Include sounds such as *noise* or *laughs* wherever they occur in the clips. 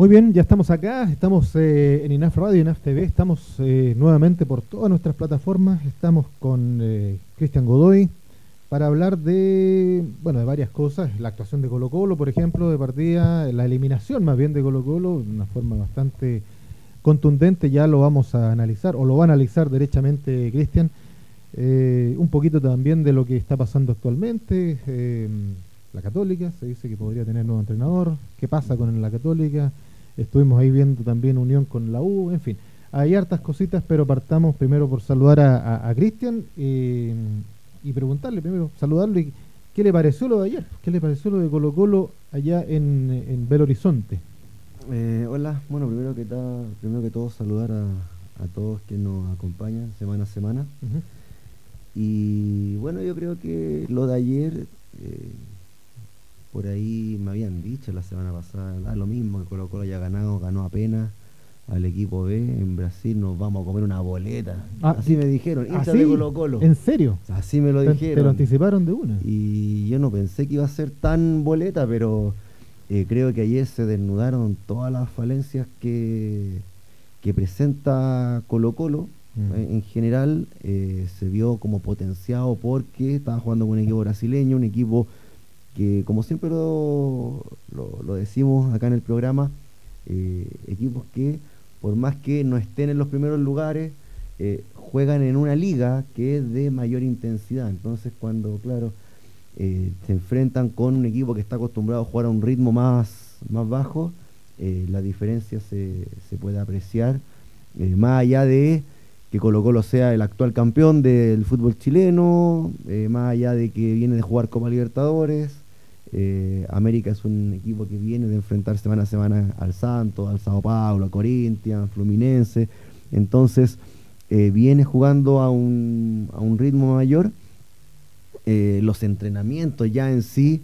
Muy bien, ya estamos acá, estamos eh, en INAF Radio, INAF TV, estamos eh, nuevamente por todas nuestras plataformas, estamos con eh, Cristian Godoy para hablar de, bueno, de varias cosas, la actuación de Colo Colo, por ejemplo, de partida, la eliminación más bien de Colo Colo, de una forma bastante contundente, ya lo vamos a analizar, o lo va a analizar derechamente Cristian, un poquito también de lo que está pasando actualmente, la Católica, se dice que podría tener nuevo entrenador, qué pasa con la Católica, Estuvimos ahí viendo también unión con la U, en fin. Hay hartas cositas, pero partamos primero por saludar a, Cristian y, preguntarle primero, saludarle, ¿qué le pareció lo de ayer? ¿Qué le pareció lo de Colo Colo allá en, en Belo Horizonte? Eh, hola, bueno, primero que, primero que todo saludar a, todos que nos acompañan semana a semana. Y bueno, yo creo que lo de ayer... Eh, por ahí me habían dicho la semana pasada, da lo mismo, que Colo Colo haya ganado, ganó apenas al equipo B, en Brasil nos vamos a comer una boleta. Ah, así me dijeron, hincha de Colo Colo. ¿En serio? Así me lo dijeron. Pero anticiparon de una. Y yo no pensé que iba a ser tan boleta, pero eh, creo que ayer se desnudaron todas las falencias que, que presenta Colo Colo. Mm. Eh, en general eh, se vio como potenciado porque estaba jugando con un equipo brasileño, un equipo que como siempre lo, lo, decimos acá en el programa, eh, equipos que por más que no estén en los primeros lugares, eh, juegan en una liga que es de mayor intensidad. Entonces cuando, claro, eh, se enfrentan con un equipo que está acostumbrado a jugar a un ritmo más, más bajo, la diferencia se, se puede apreciar, más allá de que Colo Colo sea el actual campeón del fútbol chileno, más allá de que viene de jugar Copa Libertadores, eh, América es un equipo que viene de enfrentar semana a semana al Santos, al Sao Paulo, a Corinthians, Fluminense. Entonces, eh, viene jugando a un, a un ritmo mayor. Eh, los entrenamientos ya en sí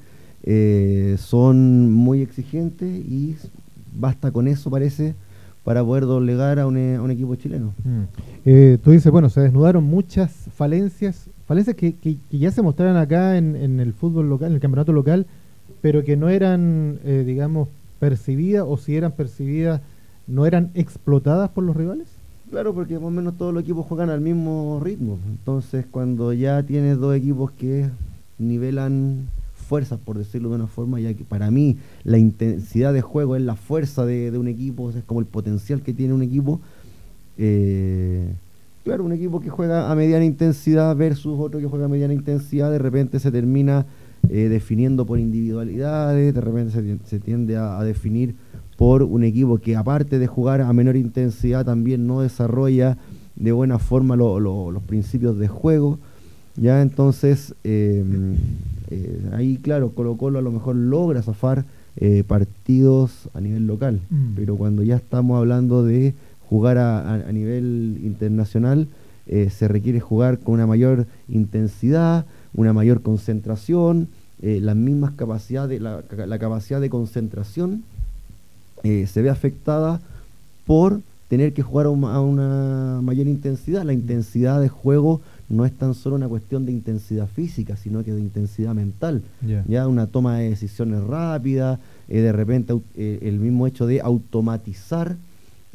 son muy exigentes y basta con eso, parece, para poder doblegar a un, equipo chileno. Mm. tú dices, bueno, se desnudaron muchas falencias falencias que, que, ya se mostraron acá en, en, el fútbol local, en el campeonato local, pero que no eran, eh, digamos, percibidas o si eran percibidas, no eran explotadas por los rivales? Claro, porque más o menos todos los equipos juegan al mismo ritmo. Entonces, cuando ya tienes dos equipos que nivelan fuerzas, por decirlo de una forma, ya que para mí la intensidad de juego es la fuerza de, de un equipo, es como el potencial que tiene un equipo. Eh, Claro, un equipo que juega a mediana intensidad versus otro que juega a mediana intensidad, de repente se termina eh, definiendo por individualidades, de repente se, tiende a, definir por un equipo que aparte de jugar a menor intensidad también no desarrolla de buena forma los principios de juego. Ya entonces em, eh, ahí claro, Colo Colo a lo mejor logra zafar eh, partidos a nivel local, mm. pero cuando ya estamos hablando de jugar a, nivel internacional eh, se requiere jugar con una mayor intensidad, una mayor concentración, eh, las mismas capacidades, la, capacidad de concentración eh, se ve afectada por tener que jugar a una, mayor intensidad. La intensidad de juego no es tan solo una cuestión de intensidad física, sino que de intensidad mental. Ya una toma de decisiones rápida, de repente el mismo hecho de automatizar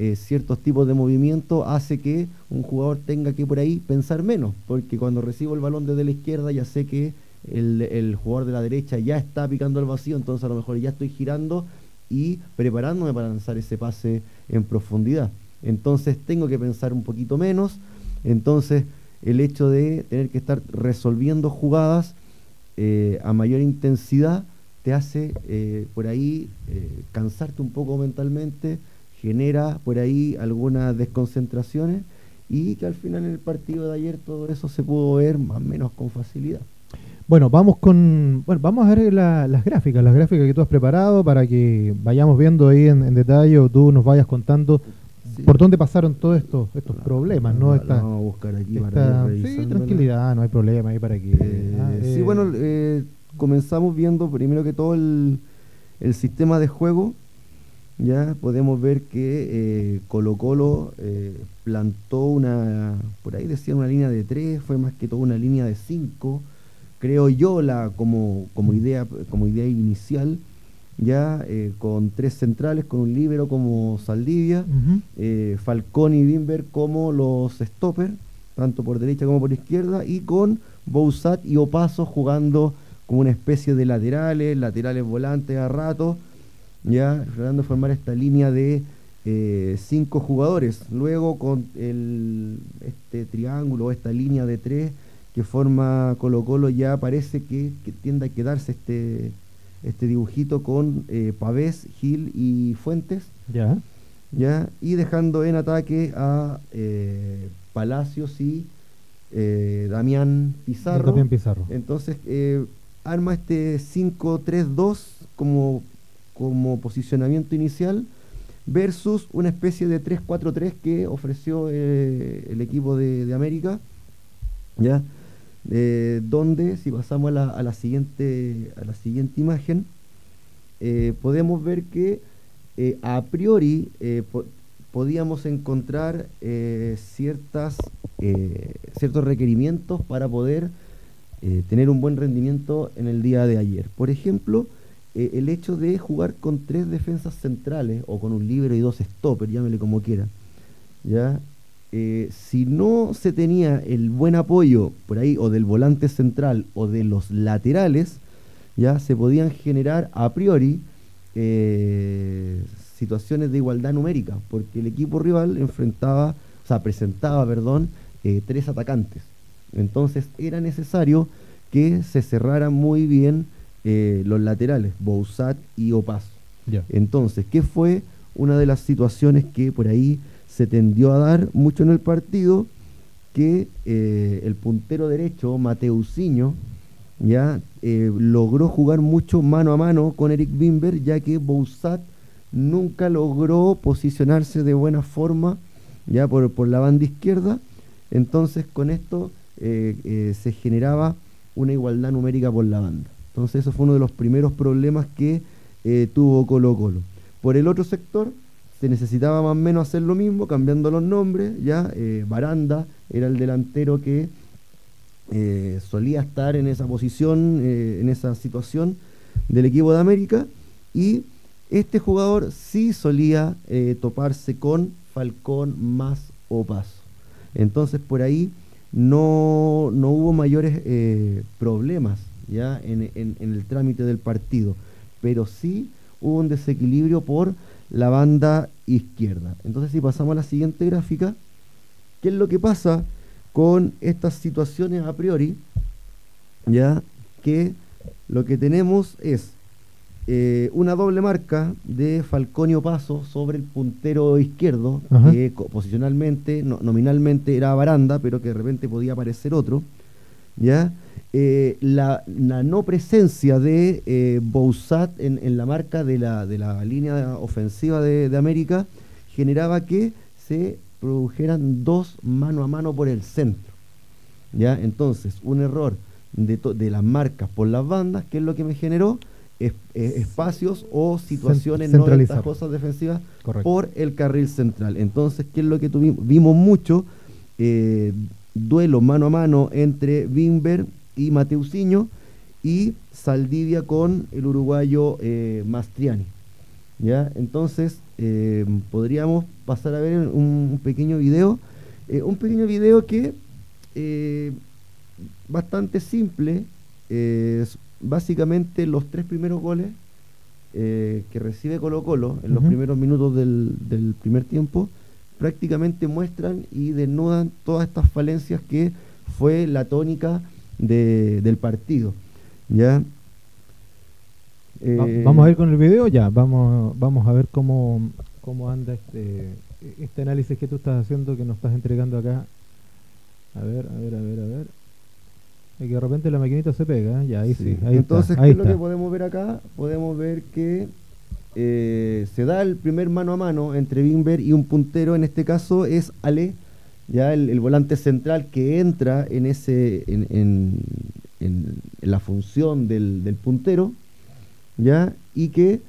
eh, ciertos tipos de movimiento hace que un jugador tenga que por ahí pensar menos, porque cuando recibo el balón desde la izquierda ya sé que el, jugador de la derecha ya está picando el vacío, entonces a lo mejor ya estoy girando y preparándome para lanzar ese pase en profundidad. Entonces tengo que pensar un poquito menos, entonces el hecho de tener que estar resolviendo jugadas eh, a mayor intensidad te hace eh, por ahí cansarte un poco mentalmente, genera por ahí algunas desconcentraciones y que al final en el partido de ayer todo eso se pudo ver más o menos con facilidad. Bueno, vamos con bueno, vamos a ver las gráficas, las gráficas que tú has preparado para que vayamos viendo ahí en, detalle o tú nos vayas contando por dónde pasaron todos estos estos problemas, ¿no? vamos a buscar aquí para Sí, tranquilidad, no hay problema ahí para que... Eh, ah, sí, eh. bueno, eh, comenzamos viendo primero que todo el, el sistema de juego ya podemos ver que eh, Colo Colo eh, plantó una, por ahí decía una línea de tres, fue más que todo una línea de cinco, creo yo la como, como, idea, como idea inicial, ya eh, con tres centrales, con un líbero como Saldivia, eh, Falcón y Bimber como los stoppers, tanto por derecha como por izquierda, y con Bousat y Opaso jugando como una especie de laterales, laterales volantes a rato, ya tratando de formar esta línea de eh, cinco jugadores. Luego con el, este triángulo, esta línea de tres que forma Colo Colo ya parece que, que tiende a quedarse este, este dibujito con eh, Pavés, Gil y Fuentes. Ya. Ya, y dejando en ataque a eh, Palacios y eh, Damián Pizarro. Damián Pizarro. Entonces, eh, arma este 5-3-2 como, como posicionamiento inicial versus una especie de 3-4-3 que ofreció eh, el equipo de, América. ¿Ya? eh, donde si pasamos a la, siguiente a la siguiente imagen eh, podemos ver que a priori po- podíamos encontrar ciertas ciertos requerimientos para poder tener un buen rendimiento en el día de ayer por ejemplo eh, el hecho de jugar con tres defensas centrales o con un libero y dos stoppers llámele como quiera ya eh, si no se tenía el buen apoyo por ahí o del volante central o de los laterales, ya se podían generar a priori eh, situaciones de igualdad numérica, porque el equipo rival enfrentaba, o sea, presentaba, perdón, tres atacantes. Entonces era necesario que se cerraran muy bien eh, los laterales, Bousat y Opaz. Ya. Entonces, ¿qué fue una de las situaciones que por ahí se tendió a dar mucho en el partido? Que eh, el puntero derecho, Mateusinho, ya eh, logró jugar mucho mano a mano con Eric Bimber, ya que Bousat nunca logró posicionarse de buena forma ya por, por la banda izquierda. Entonces, con esto eh, se generaba una igualdad numérica por la banda. Entonces, eso fue uno de los primeros problemas que eh, tuvo Colo Colo. Por el otro sector, se necesitaba más o menos hacer lo mismo, cambiando los nombres, ya eh, Baranda era el delantero que eh, solía estar en esa posición, en esa situación del equipo de América, y este jugador sí solía toparse con Falcón más Opaso. Entonces por ahí no, no hubo mayores problemas ya en, en- en el trámite del partido, pero sí hubo un desequilibrio por la banda izquierda. Entonces si pasamos a la siguiente gráfica, ¿qué es lo que pasa con estas situaciones a priori? Ya que lo que tenemos es eh, una doble marca de Falconio Paso sobre el puntero izquierdo, Ajá. que posicionalmente, no- nominalmente era Baranda, pero que de repente podía aparecer otro. ¿ya? Eh, la, la no presencia de eh, Bousat en, en la marca de la, de la línea ofensiva de, de América generaba que se produjeran dos mano a mano por el centro. ¿ya? Entonces, un error de, de las marcas por las bandas, que es lo que me generó Es- eh, espacios o situaciones no ventajosas defensivas Correcto. por el carril central. Entonces, ¿qué es lo que tuvimos? Vimos mucho eh, duelo mano a mano entre Bimber y Mateusinho y Saldivia con el uruguayo eh, Mastriani. ¿Ya? Entonces, eh, podríamos pasar a ver un, un pequeño video. eh, un pequeño video que bastante simple. es básicamente los tres primeros goles que recibe Colo Colo en los primeros minutos del, del primer tiempo prácticamente muestran y desnudan todas estas falencias que fue la tónica de- del partido. ¿ya? Eh, vamos a ir con el video ya, vamos, vamos a ver cómo, cómo anda este, este análisis que tú estás haciendo, que nos estás entregando acá. A ver, a ver, a ver, a ver. Y que de repente la maquinita se pega, ¿eh? ya ahí sí, Sí. ahí Entonces, está. ¿qué Ahí es lo que podemos ver acá? Podemos ver que eh, se da el primer mano a mano entre Bimber y un puntero, en este caso es Ale, ya el, el volante central que entra en ese en, en- la función del, del puntero, ya y que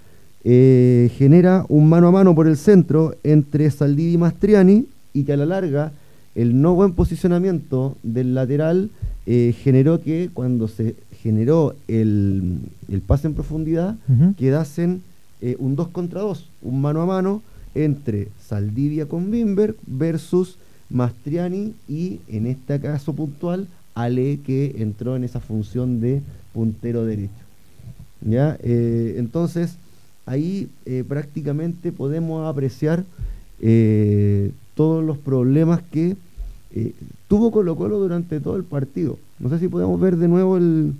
eh, genera un mano a mano por el centro entre Saldivia y Mastriani y que a la larga el no buen posicionamiento del lateral eh, generó que cuando se generó el, el pase en profundidad, Ujú. quedasen eh, un 2 contra 2, un mano a mano entre Saldivia con Bimber versus Mastriani y en este caso puntual Ale que entró en esa función de puntero derecho. ¿Ya? Eh, entonces ahí eh, prácticamente podemos apreciar eh, todos los problemas que tuvo Colo Colo durante todo el partido. No sé si podemos ver de nuevo el,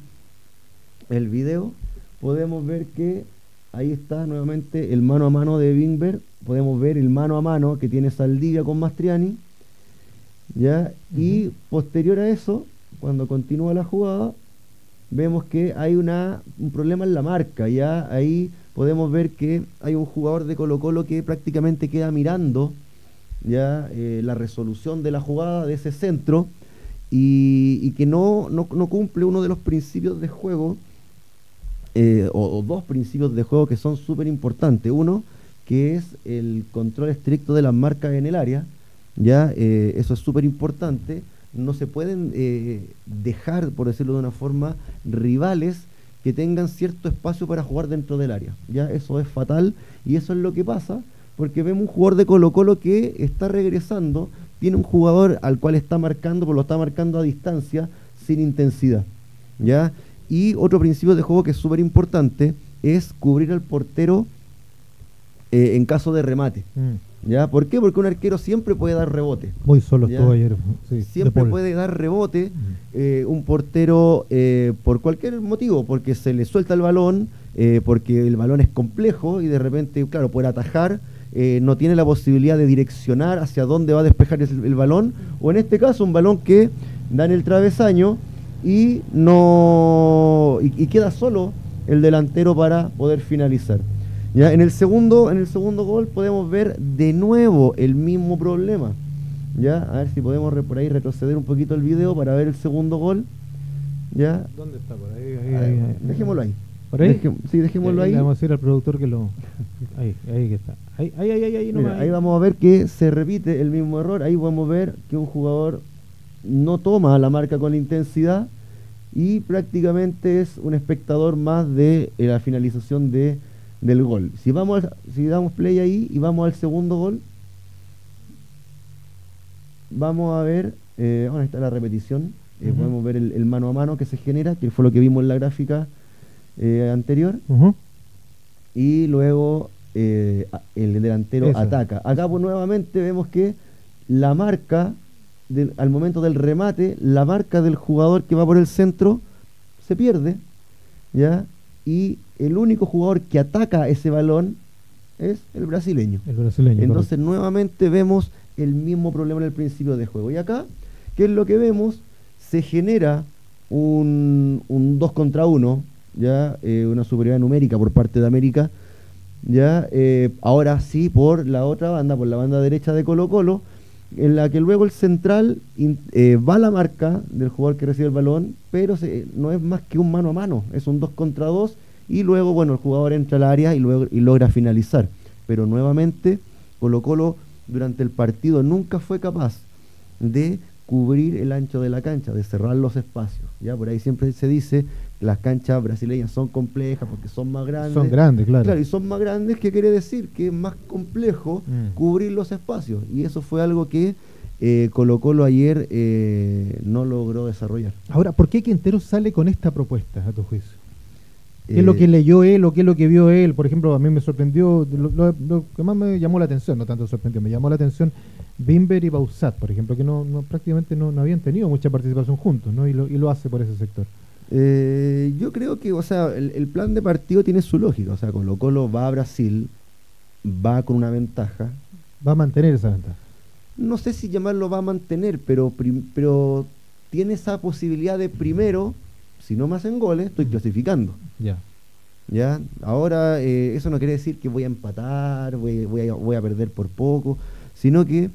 el video. Podemos ver que ahí está nuevamente el mano a mano de Bingber. Podemos ver el mano a mano que tiene Saldivia con Mastriani. ¿Ya? Y posterior a eso, cuando continúa la jugada, vemos que hay una, un problema en la marca. Ya ahí podemos ver que hay un jugador de Colo Colo que prácticamente queda mirando ya eh, la resolución de la jugada de ese centro y, y que no, no, no cumple uno de los principios de juego eh, o, o dos principios de juego que son súper importantes. Uno, que es el control estricto de las marcas en el área. Ya, Eh, eso es súper importante. No se pueden eh, dejar, por decirlo de una forma, rivales que tengan cierto espacio para jugar dentro del área. Ya, eso es fatal y eso es lo que pasa porque vemos un jugador de Colo Colo que está regresando, tiene un jugador al cual está marcando, pero lo está marcando a distancia, sin intensidad. ¿ya? Y otro principio de juego que es súper importante es cubrir al portero eh, en caso de remate. Mm. ¿Ya? ¿Por qué? Porque un arquero siempre puede dar rebote. Muy solo estuvo ayer. sí, Siempre puede dar rebote Mm. eh, un portero eh, por cualquier motivo, porque se le suelta el balón, eh, porque el balón es complejo y de repente, claro, puede atajar, no tiene la posibilidad de direccionar hacia dónde va a despejar el, el balón, o en este caso un balón que da en el travesaño y no y, y queda solo el delantero para poder finalizar. Ya, en el segundo, en el segundo gol podemos ver de nuevo el mismo problema. Ya, a ver si podemos re- por ahí retroceder un poquito el video para ver el segundo gol. Ya, ¿Dónde está? Por ahí, ahí, ahí, ahí. dejémoslo ahí. ¿Por ahí? Sí, dejémoslo ahí. Le vamos a decir al productor que lo. Ahí, ahí que está. Ahí, ahí, ahí, ahí, ahí Mira, ahí vamos a ver que se repite el mismo error. Ahí podemos ver que un jugador no toma la marca con intensidad y prácticamente es un espectador más de eh, la finalización de, del gol. Si vamos si damos play ahí y vamos al segundo gol, vamos a ver, eh, está la repetición. Eh. Podemos ver el, el mano a mano que se genera, que fue lo que vimos en la gráfica eh, anterior. Y luego eh, el delantero Eso. ataca. Acá pues nuevamente vemos que la marca, del- al momento del remate, la marca del jugador que va por el centro se pierde, ¿ya? Y el único jugador que ataca ese balón es el brasileño. El brasileño. Entonces nuevamente vemos el mismo problema en el principio de juego. Y acá, ¿qué es lo que vemos? Se genera un, un 2 contra 1, ya eh, una superioridad numérica por parte de América. Ya, eh, ahora sí por la otra banda, por la banda derecha de Colo Colo, en la que luego el central eh, va a la marca del jugador que recibe el balón, pero se- no es más que un mano a mano, es un 2 contra 2 y luego, bueno, el jugador entra al área y, luego, y logra finalizar. Pero nuevamente, Colo Colo durante el partido nunca fue capaz de cubrir el ancho de la cancha, de cerrar los espacios. Ya por ahí siempre se dice las canchas brasileñas son complejas porque son más grandes. Son grandes, claro. Claro, y son más grandes, ¿qué quiere decir? Que es más complejo Mm. cubrir los espacios. Y eso fue algo que eh, Colo Colo ayer eh, no logró desarrollar. Ahora, ¿por qué Quintero sale con esta propuesta, a tu juicio? ¿Qué es lo Eh, que leyó él o qué es lo que vio él? Por ejemplo, a mí me sorprendió, lo, lo- lo que más me llamó la atención, no tanto sorprendió, me llamó la atención Bimber y Bausat, por ejemplo, que no, no- prácticamente no, no habían tenido mucha participación juntos, ¿no? Y lo, y lo hace por ese sector. Eh, yo creo que, o sea, el, el plan de partido tiene su lógica. O sea, Colo Colo va a Brasil, va con una ventaja. Va a mantener esa ventaja. No sé si llamarlo va a mantener, pero, pero tiene esa posibilidad de primero, si no me hacen goles, estoy clasificando. Ya. ¿ya? Ahora, eh, eso no quiere decir que voy a empatar, voy, voy a, voy a perder por poco, sino que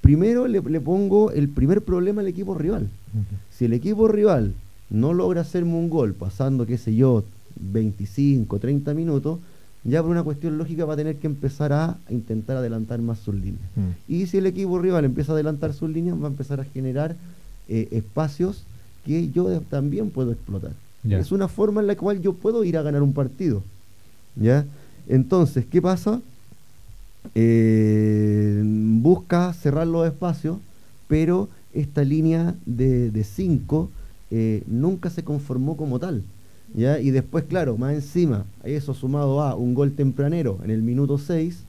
primero le, le pongo el primer problema al equipo rival. Si el equipo rival no logra hacerme un gol pasando, qué sé yo, 25, 30 minutos, ya por una cuestión lógica va a tener que empezar a intentar adelantar más sus líneas. Mm. Y si el equipo rival empieza a adelantar sus líneas, va a empezar a generar eh, espacios que yo también puedo explotar. Es una forma en la cual yo puedo ir a ganar un partido. ¿Ya? Entonces, ¿qué pasa? Eh, busca cerrar los espacios, pero esta línea de 5 eh, nunca se conformó como tal. ¿ya? Y después, claro, más encima, eso sumado a un gol tempranero en el minuto 6,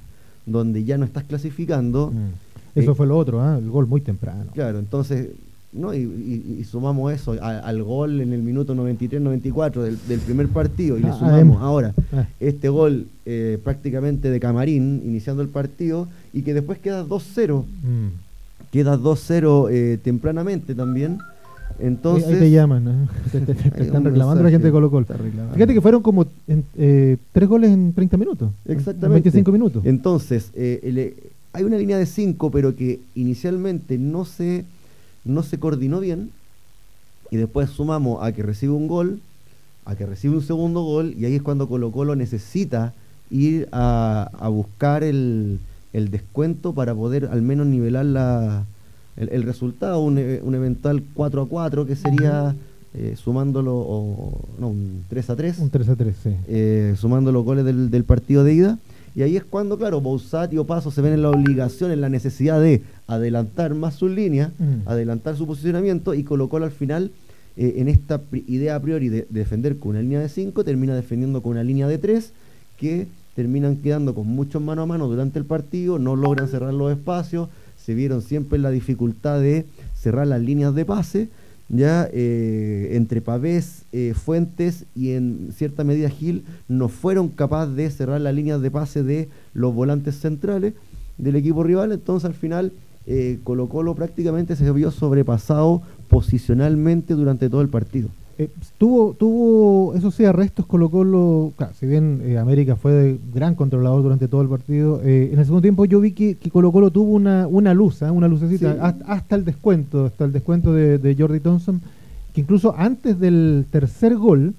donde ya no estás clasificando. Mm. Eso eh, fue lo otro, ¿ah? el gol muy temprano. Claro, entonces, ¿no? Y, sumamos eso al gol en el minuto 93-94 del, primer partido y le ah, sumamos ahora ah. este gol eh, prácticamente de Camarín iniciando el partido y que después queda 2-0. Mm. Queda 2-0 eh, tempranamente también. Entonces, ahí te llaman, *laughs* te, están reclamando la gente de Colo Colo. Fíjate que fueron como eh, tres goles en 30 minutos. Exactamente. En 25 minutos. Entonces, eh, hay una línea de 5, pero que inicialmente no se, no se coordinó bien. Y después sumamos a que recibe un gol, a que recibe un segundo gol, y ahí es cuando Colo Colo necesita ir a, a buscar el, el descuento para poder al menos nivelar la el, resultado, un, eh, un, eventual 4 a 4, que sería eh, sumándolo, o, no, un 3 a 3. Un 3 a 3, sí. Eh, sumando los goles del, del, partido de ida. Y ahí es cuando, claro, Bouzat y Opaso se ven en la obligación, en la necesidad de adelantar más sus líneas, mm. adelantar su posicionamiento y colocó al final en esta idea a priori de, defender con una línea de 5, termina defendiendo con una línea de 3 que terminan quedando con muchos mano a mano durante el partido, no logran cerrar los espacios, se vieron siempre en la dificultad de cerrar las líneas de pase, ya eh, entre Pavés, eh, Fuentes y en cierta medida Gil no fueron capaces de cerrar las líneas de pase de los volantes centrales del equipo rival, entonces al final eh, Colo Colo prácticamente se vio sobrepasado posicionalmente durante todo el partido. Eh, tuvo, tuvo, eso sí, arrestos Colo Colo, claro, si bien eh, América fue de gran controlador durante todo el partido, eh, en el segundo tiempo yo vi que, que Colo Colo tuvo una, una luz, una lucecita, hasta, el descuento, hasta el descuento de, Jordi Thompson, que incluso antes del tercer gol,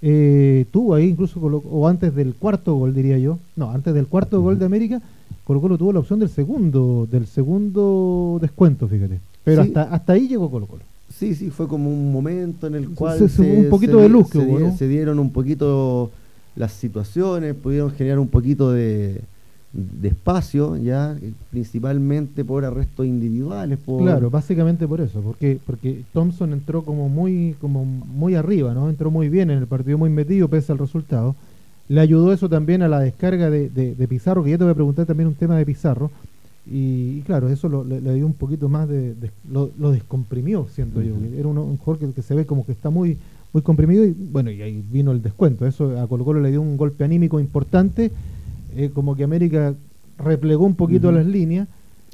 tuvo ahí incluso, o antes del cuarto gol diría yo, no, antes del cuarto gol de América, Colo Colo tuvo la opción del segundo, del segundo descuento, fíjate. Pero hasta, hasta ahí llegó Colo Colo. Sí, sí, fue como un momento en el cual se, un poquito de luz se, dieron un poquito las situaciones, pudieron generar un poquito de, espacio, ya principalmente por arrestos individuales. Claro, básicamente por eso, porque porque Thompson entró como muy como muy arriba, no, entró muy bien en el partido, muy metido pese al resultado. Le ayudó eso también a la descarga de, de Pizarro, que ya te voy a preguntar también un tema de Pizarro y, claro, eso le, dio un poquito más de. lo, descomprimió, siento yo. Era un, un jugador que, se ve como que está muy muy comprimido y bueno, y ahí vino el descuento. Eso a Colo Colo le dio un golpe anímico importante, eh, como que América replegó un poquito las líneas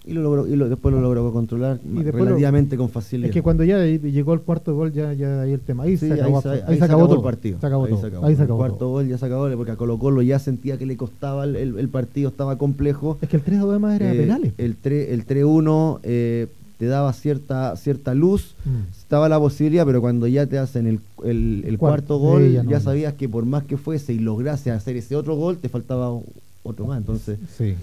y, lo logró, y después lo logró controlar relativamente con facilidad. Es que cuando ya llegó el cuarto gol, ya, ya ahí el tema. Ahí, se, acabó, ahí, se, acabó, todo. el partido. Se acabó ahí todo. Se acabó. el cuarto gol ya se acabó, porque a Colo Colo ya sentía que le costaba el, el, partido, estaba complejo. Es que el 3-2 además era eh, penales. El 3-1 eh, te daba cierta cierta luz, mm. estaba la posibilidad, pero cuando ya te hacen el, el, cuarto, gol, ya, sabías que por más que fuese y lograse hacer ese otro gol, te faltaba otro más. Entonces, sí.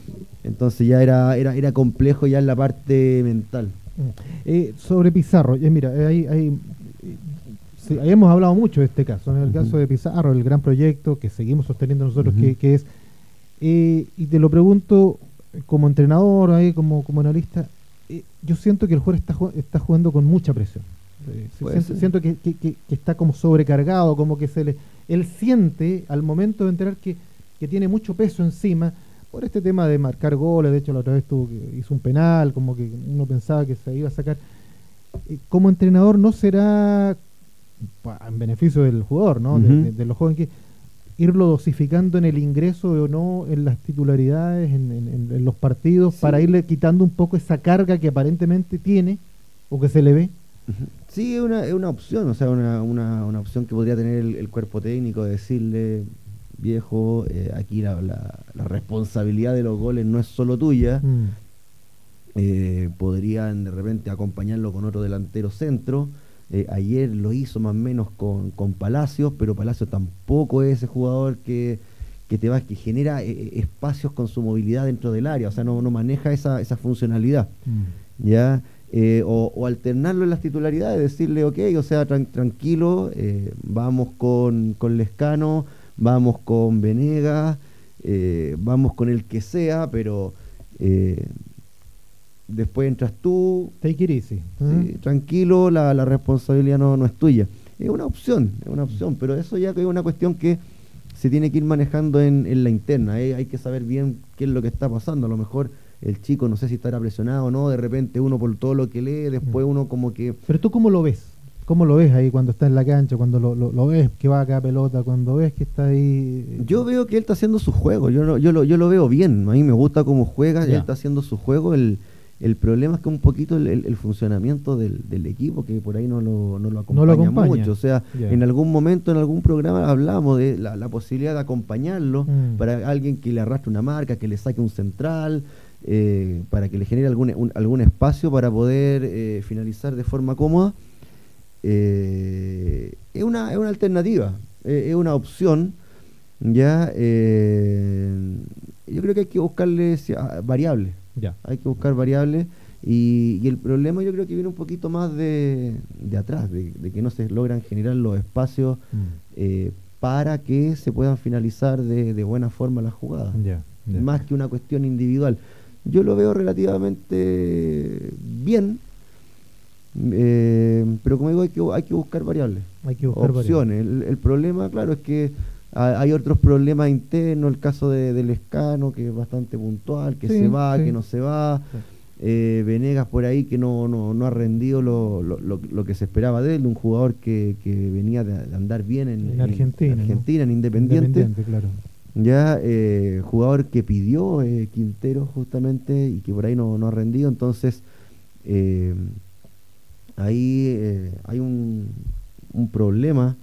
entonces ya era, era, era complejo ya en la parte mental. Mm. Eh, sobre Pizarro, eh, mira, eh, ahí, ahí, hemos hablado mucho de este caso, en el caso de Pizarro, el gran proyecto que seguimos sosteniendo nosotros, que, que, es, y te lo pregunto como entrenador, ahí, como, como analista, yo siento que el jugador está, está jugando con mucha presión. siento, que, que, que, está como sobrecargado, como que se le... Él siente al momento de enterar que que tiene mucho peso encima por este tema de marcar goles. De hecho, la otra vez tuvo que, hizo un penal, como que uno pensaba que se iba a sacar. Eh, como entrenador, no será en beneficio del jugador, ¿no? de, los jóvenes que irlo dosificando en el ingreso o no en las titularidades, en, los partidos, para irle quitando un poco esa carga que aparentemente tiene o que se le ve. Sí, es una, es una opción, o sea, una, una, una opción que podría tener el, el cuerpo técnico, de decirle, viejo, eh, aquí la, la, responsabilidad de los goles no es solo tuya. Mm. Eh, podrían de repente acompañarlo con otro delantero centro. Eh, ayer lo hizo más o menos con, con Palacios, pero Palacios tampoco es ese jugador que, que te va, que genera espacios con su movilidad dentro del área, o sea, no, no maneja esa, esa funcionalidad. Mm. ¿ya? eh, o, alternarlo en las titularidades, decirle, ok, o sea, tranquilo, eh, vamos con, con Lescano, vamos con Venegas, eh, vamos con el que sea, pero después entras tú. Take it easy. tranquilo, la, la responsabilidad no, no, es tuya. Es una opción, es una opción, pero eso ya es una cuestión que se tiene que ir manejando en, en la interna. Hay que saber bien qué es lo que está pasando. A lo mejor el chico no sé si estará presionado o no, de repente uno por todo lo que lee, después uno como que... Pero tú cómo lo ves? ¿Cómo lo ves ahí cuando está en la cancha, cuando lo, ves que va a cada pelota, cuando ves que está ahí? Eh, yo veo que él está haciendo su juego, yo, yo, lo, yo lo veo bien, a mí me gusta cómo juega, él está haciendo su juego, el, el problema es que un poquito el, funcionamiento del, equipo, que por ahí no lo, no lo, acompaña, mucho. O sea, en algún momento, en algún programa hablamos de la, posibilidad de acompañarlo mm. para alguien que le arrastre una marca, que le saque un central, eh, para que le genere algún, algún espacio para poder eh, finalizar de forma cómoda, eh, es, una, es una alternativa, es una opción. Ya, yo creo que hay que buscarle variables. Ya. Hay que buscar variables. Y, el problema yo creo que viene un poquito más de, de atrás, de, que no se logran generar los espacios mm. para que se puedan finalizar de, buena forma las jugadas. Más que una cuestión individual yo lo veo relativamente bien, eh, pero como digo, hay que, hay que buscar variables, hay que buscar opciones. El, problema, claro, es que hay otros problemas internos, el caso de, del escano, que es bastante puntual, que se va, que no se va. Eh, Venegas por ahí que no, no, no ha rendido lo, lo, lo, que se esperaba de él, un jugador que, que venía de, andar bien en, Argentina, Argentina en Independiente. Independiente claro ya eh, jugador que pidió eh, Quintero justamente y que por ahí no, no ha rendido, entonces eh, ahí eh, hay un, un, problema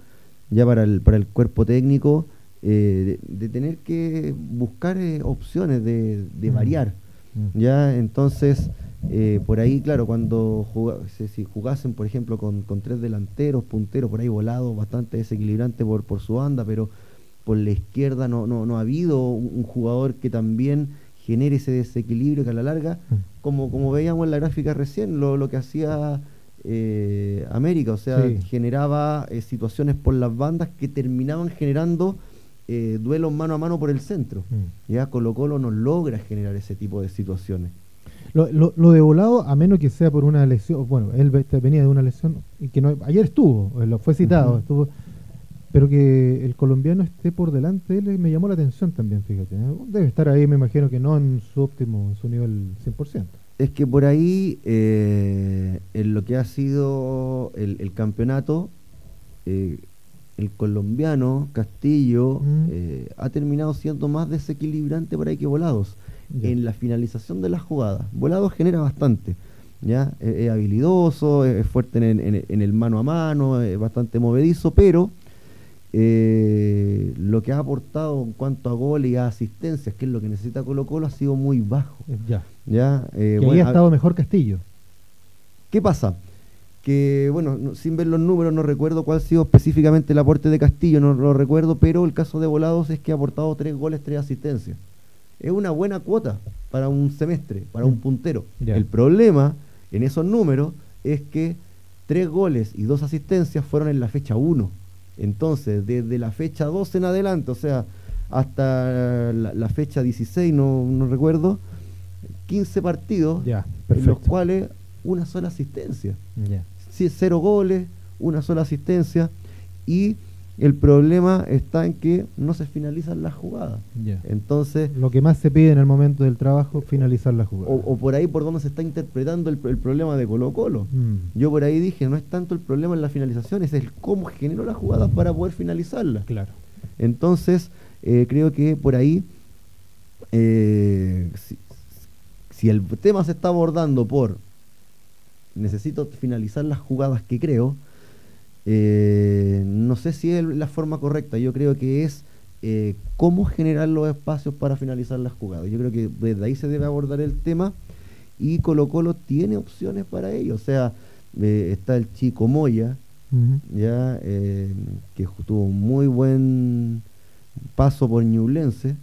ya para el, para el cuerpo técnico de, tener que buscar opciones de, de mm. variar, mm. ya entonces por ahí claro cuando si jugasen por ejemplo con, con tres delanteros, punteros por ahí volados, bastante desequilibrante por, por su banda, pero por la izquierda no, no, no ha habido un, jugador que también genere ese desequilibrio que a la larga, mm. como, como veíamos en la gráfica recién, lo, lo que hacía eh, América, o sea, generaba eh, situaciones por las bandas que terminaban generando eh, duelos mano a mano por el centro. Mm. Ya Colo Colo no logra generar ese tipo de situaciones. Lo, lo, lo, de volado, a menos que sea por una lesión, bueno, él venía de una lesión y que no, ayer estuvo, lo fue citado, estuvo pero que el colombiano esté por delante de él me llamó la atención también, fíjate. ¿eh? Debe estar ahí, me imagino que no en su óptimo, en su nivel 100%. Es que por ahí, eh, en lo que ha sido el, campeonato, eh, el colombiano, Castillo, mm. ha terminado siendo más desequilibrante por ahí que Volados. En la finalización de las jugadas. Volados genera bastante. ¿ya? Es, habilidoso, es fuerte en, en, el mano a mano, es bastante movedizo, pero eh, lo que ha aportado en cuanto a goles y a asistencias, que es lo que necesita Colo Colo, ha sido muy bajo. Ya. ¿ya? Eh, que ha estado mejor Castillo. ¿Qué pasa? Que, bueno, sin ver los números, no recuerdo cuál ha sido específicamente el aporte de Castillo, no lo recuerdo, pero el caso de Volados es que ha aportado tres goles, tres asistencias. Es una buena cuota para un semestre, para un mm. puntero. El problema en esos números es que tres goles y dos asistencias fueron en la fecha 1 entonces, desde la fecha 12 en adelante, o sea, hasta la, fecha 16, no, no, recuerdo, 15 partidos, en los cuales una sola asistencia. cero goles, una sola asistencia. Y el problema está en que no se finalizan las jugadas. Entonces. Lo que más se pide en el momento del trabajo es finalizar las jugadas. O, por ahí por donde se está interpretando el, problema de Colo Colo. Mm. Yo por ahí dije, no es tanto el problema en la finalización, es el cómo generó las jugadas para poder finalizarlas. Claro. Entonces, eh, creo que por ahí, eh, si el tema se está abordando por necesito finalizar las jugadas que creo, eh, no sé si es la forma correcta, yo creo que es eh, cómo generar los espacios para finalizar las jugadas. Yo creo que desde ahí se debe abordar el tema y Colo Colo tiene opciones para ello. O sea, eh, está el chico Moya, ya que tuvo un muy buen paso por Ñublense,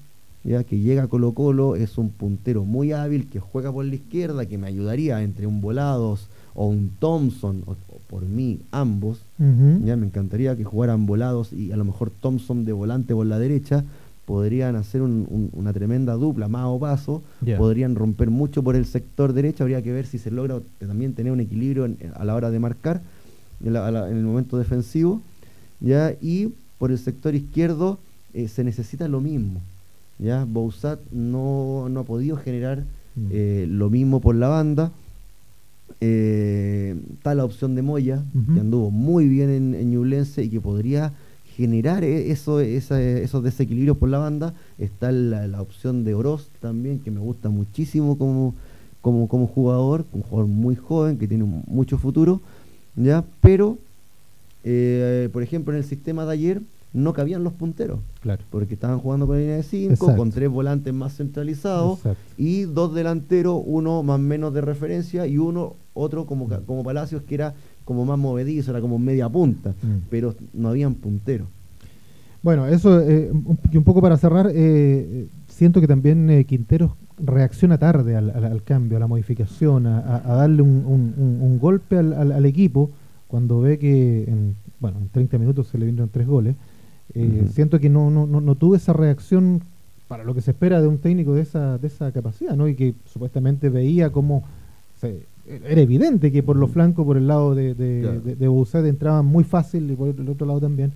ya que llega a Colo Colo, es un puntero muy hábil, que juega por la izquierda, que me ayudaría entre un Volados o un Thompson, o, por mí ambos, ya me encantaría que jugaran Volados y a lo mejor Thompson de volante por la derecha, podrían hacer una tremenda dupla, más o paso, podrían romper mucho por el sector derecho, habría que ver si se logra también tener un equilibrio a la hora de marcar, en, el momento defensivo, ya y por el sector izquierdo eh, se necesita lo mismo, ya Bousat no, no ha podido generar mm. eh, lo mismo por la banda, eh, está la opción de Moya, que anduvo muy bien en, en Ñublense y que podría generar e-, eso, esos desequilibrios por la banda. Está la, opción de Oroz también, que me gusta muchísimo como, como, como jugador, un jugador muy joven que tiene mucho futuro, ¿ya? Pero, eh, por ejemplo, en el sistema de ayer no cabían los punteros. Claro. Porque estaban jugando con línea de 5, con tres volantes más centralizados y dos delanteros, uno más menos de referencia y uno otro como, como Palacios que era como más movedizo, era como media punta, mm. pero no habían punteros. Bueno, eso, eh, un, poco para cerrar, eh, siento que también eh, Quinteros reacciona tarde al, cambio, a la modificación, a, darle un, golpe al, equipo cuando ve que en, bueno, en 30 minutos se le vinieron tres goles. Siento que no, no, no, tuve esa reacción para lo que se espera de un técnico de esa, de esa capacidad, ¿no? Y que supuestamente veía cómo se, era evidente que por los flancos, por el lado de, de, de, entraban muy fácil y por el otro lado también.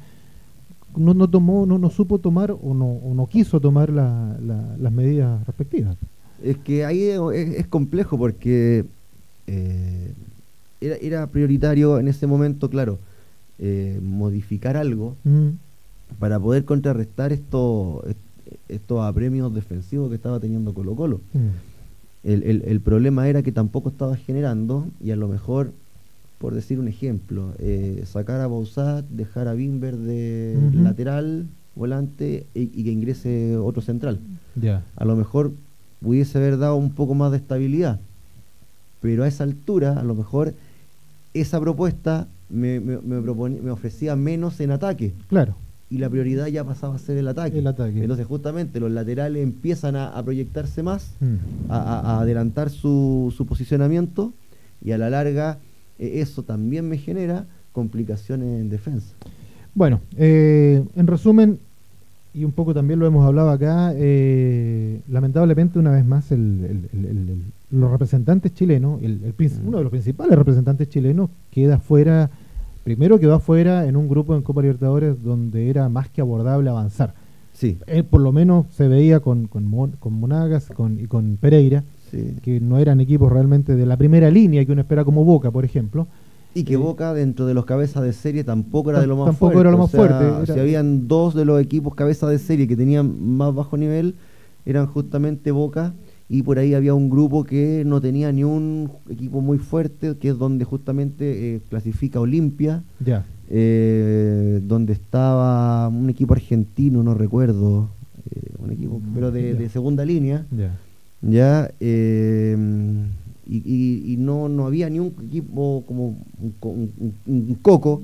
No, no tomó, no, no supo tomar o no, o no quiso tomar las medidas respectivas. Es que ahí es, complejo porque eh, era, era, prioritario en ese momento, claro, eh, modificar algo mm. Para poder contrarrestar estos, estos apremios defensivos que estaba teniendo Colo Colo. Mm. El, el, problema era que tampoco estaba generando y a lo mejor, por decir un ejemplo, eh, sacar a Bausat, dejar a Bimber de lateral, volante y, que ingrese otro central. A lo mejor pudiese haber dado un poco más de estabilidad, pero a esa altura, a lo mejor esa propuesta me, me, me ofrecía menos en ataque. Claro y la prioridad ya pasaba a ser el ataque. Entonces justamente los laterales empiezan a, proyectarse más, mm. a, adelantar su, posicionamiento y a la larga eh, eso también me genera complicaciones en defensa. Bueno, eh, en resumen, y un poco también lo hemos hablado acá, eh, lamentablemente una vez más los representantes chilenos, mm. uno de los principales representantes chilenos queda fuera primero quedó afuera en un grupo en Copa Libertadores donde era más que abordable avanzar. Sí. Él por lo menos se veía con, con, Monagas con, y con Pereira, que no eran equipos realmente de la primera línea que uno espera como Boca, por ejemplo. Y que Boca dentro de los cabezas de serie tampoco era de lo más tampoco fuerte. era lo más fuerte. Si habían dos de los equipos cabezas de serie que tenían más bajo nivel, eran justamente Boca y por ahí había un grupo que no tenía ni un equipo muy fuerte, que es donde justamente eh, clasifica Olimpia, ya. Eh, donde estaba un equipo argentino, no recuerdo, eh, un equipo, mm, pero de, segunda línea, ya, ya y, no, no había ni un equipo como un coco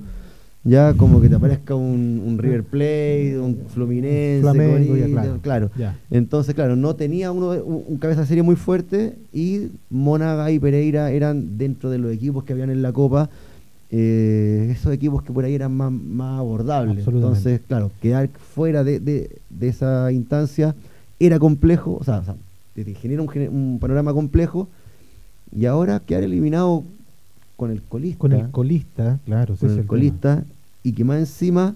ya como que te aparezca un, River Plate, un Fluminense, claro. Entonces, claro, no tenía uno un, cabeza de serie muy fuerte y Mónaga y Pereira eran dentro de los equipos que habían en la Copa, eh, esos equipos que por ahí eran más, más abordables. Entonces, claro, quedar fuera de, de, esa instancia era complejo, o sea, te, genera un, panorama complejo y ahora quedar eliminado con el colista. Con el colista, claro. Con el, colista. Y que más encima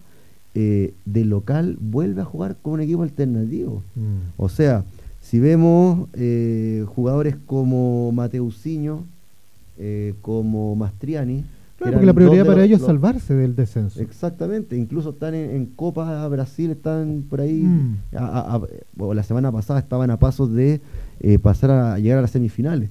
eh, de local vuelve a jugar con un equipo alternativo. Mm. O sea, si vemos eh, jugadores como Mateusinho, eh, como Mastriani. Claro, porque la prioridad para ellos es salvarse del descenso. Exactamente, incluso están en, Copa Brasil, están por ahí. Mm. la semana pasada estaban a pasos de pasar a llegar a las semifinales.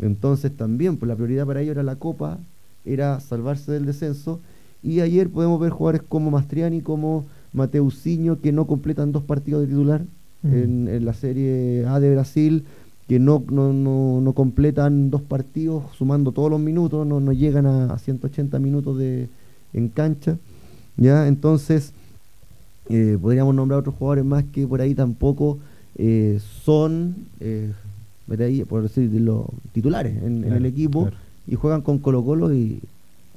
Entonces también, pues la prioridad para ellos era la Copa, era salvarse del descenso. Y ayer podemos ver jugadores como Mastriani, como Mateusinho, que no completan dos partidos de titular mm. en, la Serie A de Brasil, que no, no, no, completan dos partidos sumando todos los minutos, no, no llegan a, 180 minutos de, en cancha. ¿ya? Entonces, eh, podríamos nombrar otros jugadores más que por ahí tampoco eh, son, eh, por decirlo, titulares en, el equipo y juegan con Colo Colo y,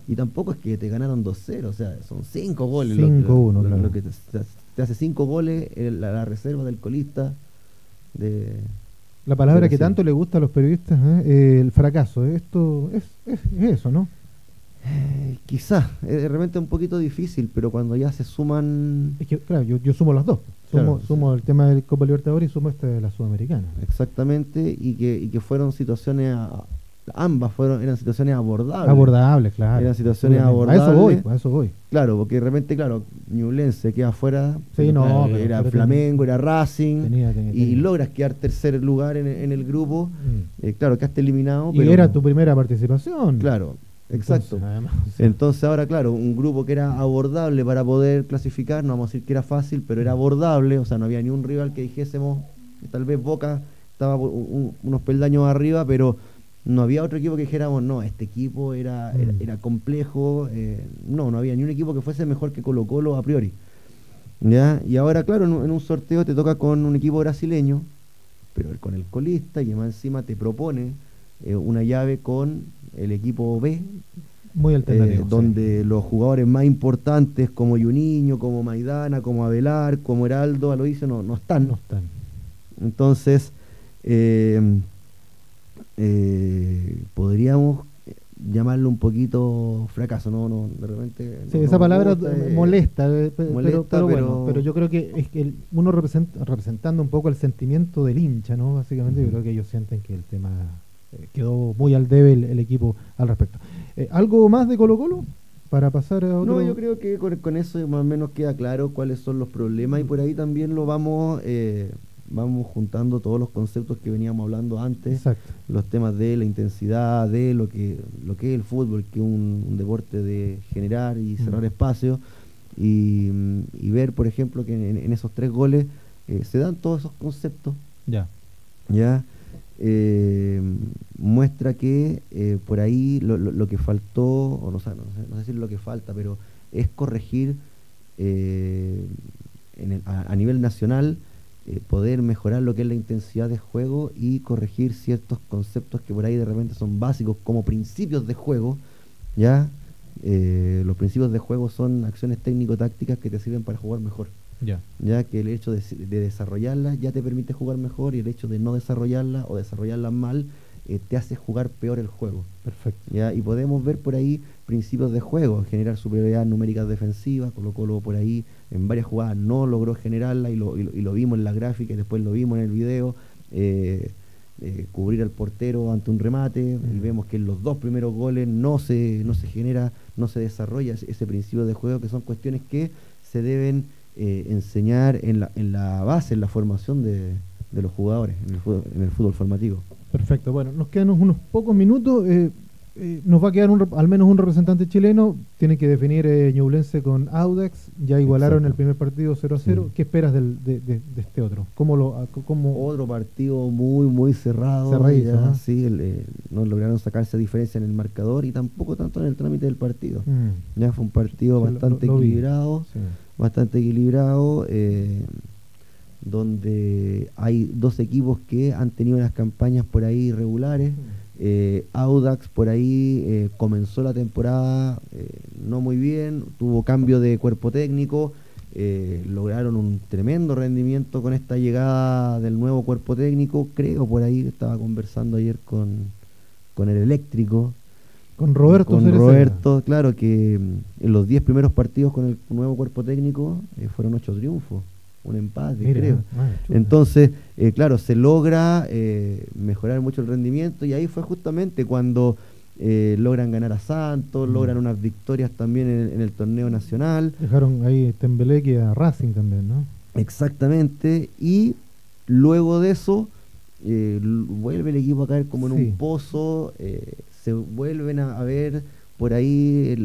y tampoco es que te ganaron 2-0, o sea, son 5 goles. 5-1, lo, que te, hace 5 goles la, reserva del colista. De, la palabra que tanto le gusta a los periodistas, ¿eh? el fracaso. Esto es, es, eso, ¿no? Eh, quizás, de repente un poquito difícil, pero cuando ya se suman... Es que, claro, yo, yo sumo las dos. Sumo, sumo el tema del Copa Libertadores y sumo este de la Sudamericana. Exactamente, y que, y que fueron situaciones ambas fueron eran situaciones abordables. Abordables, claro. Eran situaciones abordables. A eso voy, a eso voy. Claro, porque de repente, claro, Ñublense queda afuera. Sí, no, era Flamengo, era Racing. y logras quedar tercer lugar en, el grupo. Mm. Eh, claro, quedaste eliminado. Y era tu primera participación. Claro, exacto. Entonces, ahora, claro, un grupo que era abordable para poder clasificar, no vamos a decir que era fácil, pero era abordable. O sea, no había ni un rival que dijésemos, tal vez Boca estaba unos peldaños arriba, pero no había otro equipo que dijéramos, no, este equipo era, era, mm. complejo, eh, no, no había ni un equipo que fuese mejor que Colo Colo a priori. ¿Ya? Y ahora, claro, en, un sorteo te toca con un equipo brasileño, pero con el colista, y más encima te propone eh, una llave con el equipo B. Muy alternativo. Eh, donde los jugadores más importantes como Juninho, como Maidana, como Abelar, como Heraldo, Aloisio, no, no están. No están. Entonces, eh, podríamos llamarlo un poquito fracaso, no, no, de repente. Sí, esa palabra molesta, pero, pero, pero, yo creo que es que uno representando un poco el sentimiento del hincha, ¿no? Básicamente, yo creo que ellos sienten que el tema quedó muy al debe el, equipo al respecto. Eh, ¿Algo más de Colo Colo? Para pasar a otro... No, yo creo que con, eso más o menos queda claro cuáles son los problemas y por ahí también lo vamos eh, vamos juntando todos los conceptos que veníamos hablando antes, los temas de la intensidad, de lo que, lo que es el fútbol, que es un, deporte de generar y cerrar mm. espacios, y, ver, por ejemplo, que en, esos tres goles eh, se dan todos esos conceptos. Ya. Ya. Eh, muestra que eh, por ahí lo, que faltó, o no, sé, no, sé, si lo que falta, pero es corregir en a nivel nacional eh, poder mejorar lo que es la intensidad de juego y corregir ciertos conceptos que por ahí de repente son básicos como principios de juego, ¿ya? Eh, los principios de juego son acciones técnico-tácticas que te sirven para jugar mejor. Ya. ya que el hecho de, desarrollarlas ya te permite jugar mejor y el hecho de no desarrollarlas o desarrollarlas mal eh, te hace jugar peor el juego. Perfecto. ¿ya? Y podemos ver por ahí principios de juego, generar superioridad numérica defensiva, colocó por ahí en varias jugadas no logró generarla y lo, y lo, vimos en la gráfica y después lo vimos en el video. Eh, eh, cubrir al portero ante un remate y mm. vemos que en los dos primeros goles no se, no se genera, no se desarrolla ese, principio de juego que son cuestiones que se deben eh, enseñar en la, en la base, en la formación de, de los jugadores, en el, fútbol, en el fútbol formativo. Perfecto, bueno, nos quedan unos pocos minutos. Eh, nos va a quedar al menos un representante chileno. Tiene que definir eh, Ñublense con Audax. Ya igualaron el primer partido 0 a 0. ¿Qué esperas del, de, este otro? ¿Cómo lo, cómo... Otro partido muy, muy cerrado. Cerradito, sí, eh, no lograron sacarse diferencia en el marcador y tampoco tanto en el trámite del partido. Mm. Ya fue un partido bastante equilibrado. Bastante equilibrado. donde hay dos equipos que han tenido unas campañas por ahí irregulares. Mm. Eh, Audax por ahí eh, comenzó la temporada eh, no muy bien, tuvo cambio de cuerpo técnico, lograron un tremendo rendimiento con esta llegada del nuevo cuerpo técnico, creo por ahí estaba conversando ayer con, con el eléctrico. Con Roberto. Con Roberto, claro que mm, en los 10 primeros partidos con el nuevo cuerpo técnico fueron 8 triunfos un empate, creo. Ah, Entonces, eh, claro, se logra eh, mejorar mucho el rendimiento y ahí fue justamente cuando eh, logran ganar a Santos, mm. logran unas victorias también en, el torneo nacional. Dejaron ahí Tembeleque a Racing también, ¿no? Exactamente, y luego de eso vuelve el equipo a caer como en un pozo, se vuelven a, ver por ahí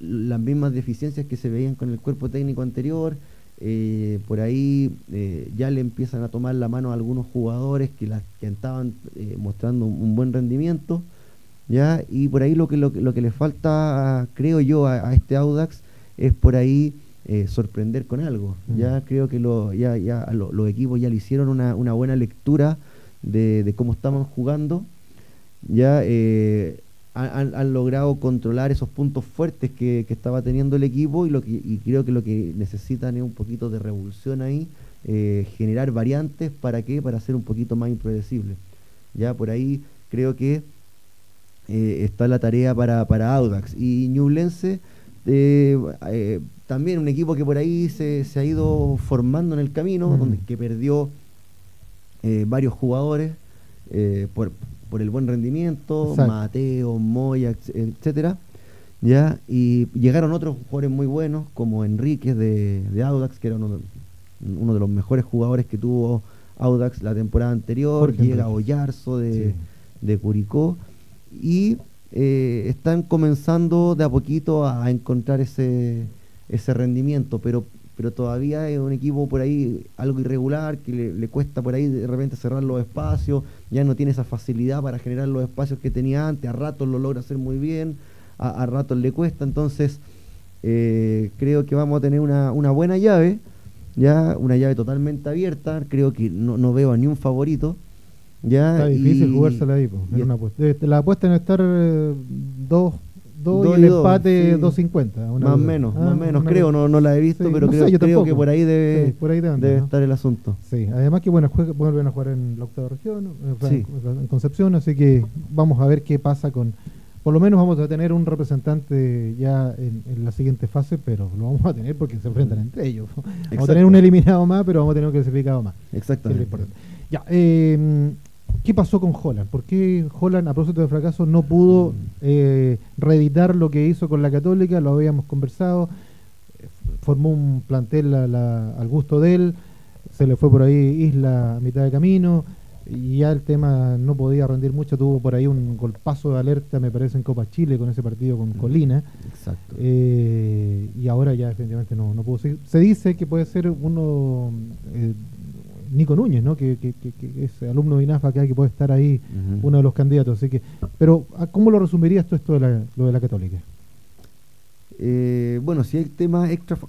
las mismas deficiencias que se veían con el cuerpo técnico anterior, eh, por ahí eh, ya le empiezan a tomar la mano a algunos jugadores que, la, que estaban eh, mostrando un, buen rendimiento. ¿ya? Y por ahí lo que, lo, que le falta, creo yo, a, este Audax es por ahí sorprender con algo. Mm. Ya creo que lo, ya, ya lo- los equipos ya le hicieron una, una buena lectura de, de cómo estaban jugando. Ya han, logrado controlar esos puntos fuertes que, que estaba teniendo el equipo y, lo que, y creo que lo que necesitan es un poquito de revolución ahí, eh, generar variantes para qué, para ser un poquito más impredecible. Ya por ahí creo que eh, está la tarea para, para Audax. Y Ñublense, eh, eh, también un equipo que por ahí se, se ha ido formando en el camino, Mm. donde que perdió varios jugadores por, por el buen rendimiento, Exacto. Mateo, Moya, etc- etcétera. ¿ya? Y llegaron otros jugadores muy buenos, como Enríquez de, de Audax, que era uno de, uno de los mejores jugadores que tuvo Audax la temporada anterior. Llega. Oyarzo de, Sí. de Curicó y eh, están comenzando de a poquito a, a encontrar ese, ese rendimiento, pero, pero todavía es un equipo por ahí algo irregular, que le, le cuesta por ahí de repente cerrar los espacios, ya no tiene esa facilidad para generar los espacios que tenía antes, a ratos lo logra hacer muy bien, a, a ratos le cuesta, entonces eh, creo que vamos a tener una, una buena llave, ya una llave totalmente abierta, creo que no, no veo a ni un favorito. Ya, Está difícil jugársela ahí. po, y en es- una apuesta. Debe- La apuesta en estar 2 dos, dos Dos y el empate sí. 2.50. una más o menos, Ah, más o menos, creo, no, no la he visto, Sí, pero no creo, que por ahí debe, Sí, por ahí debe andar, debe ¿no? estar el asunto. Sí, además que bueno, juega- vuelven a jugar en la octava región, Sí. en Concepción, así que vamos a ver qué pasa con... Por lo menos vamos a tener un representante ya en, en la siguiente fase, pero lo vamos a tener porque se enfrentan entre ellos. Vamos a tener un eliminado más, pero vamos a tener un clasificado más. Exactamente. Ya, eh, ¿qué pasó con Holland? ¿Por qué Holland, a propósito de fracaso, no pudo eh, reeditar lo que hizo con la Católica? Lo habíamos conversado. Formó un plantel a la- al gusto de él. Se le fue por ahí Isla a mitad de camino. Y ya el tema no podía rendir mucho. Tuvo por ahí un golpazo de alerta, me parece, en Copa Chile con ese partido con Colina. Exacto. Eh, y ahora ya definitivamente no, no pudo seguir. Se dice que puede ser uno, eh, Nico Núñez, ¿no? Que, que- que- que es alumno de INAFA acá, que puede estar ahí, uno de los candidatos. Así que, pero, ¿a ¿cómo lo resumirías tú esto de la, lo de la Católica? Eh, bueno, si hay temas extra fu-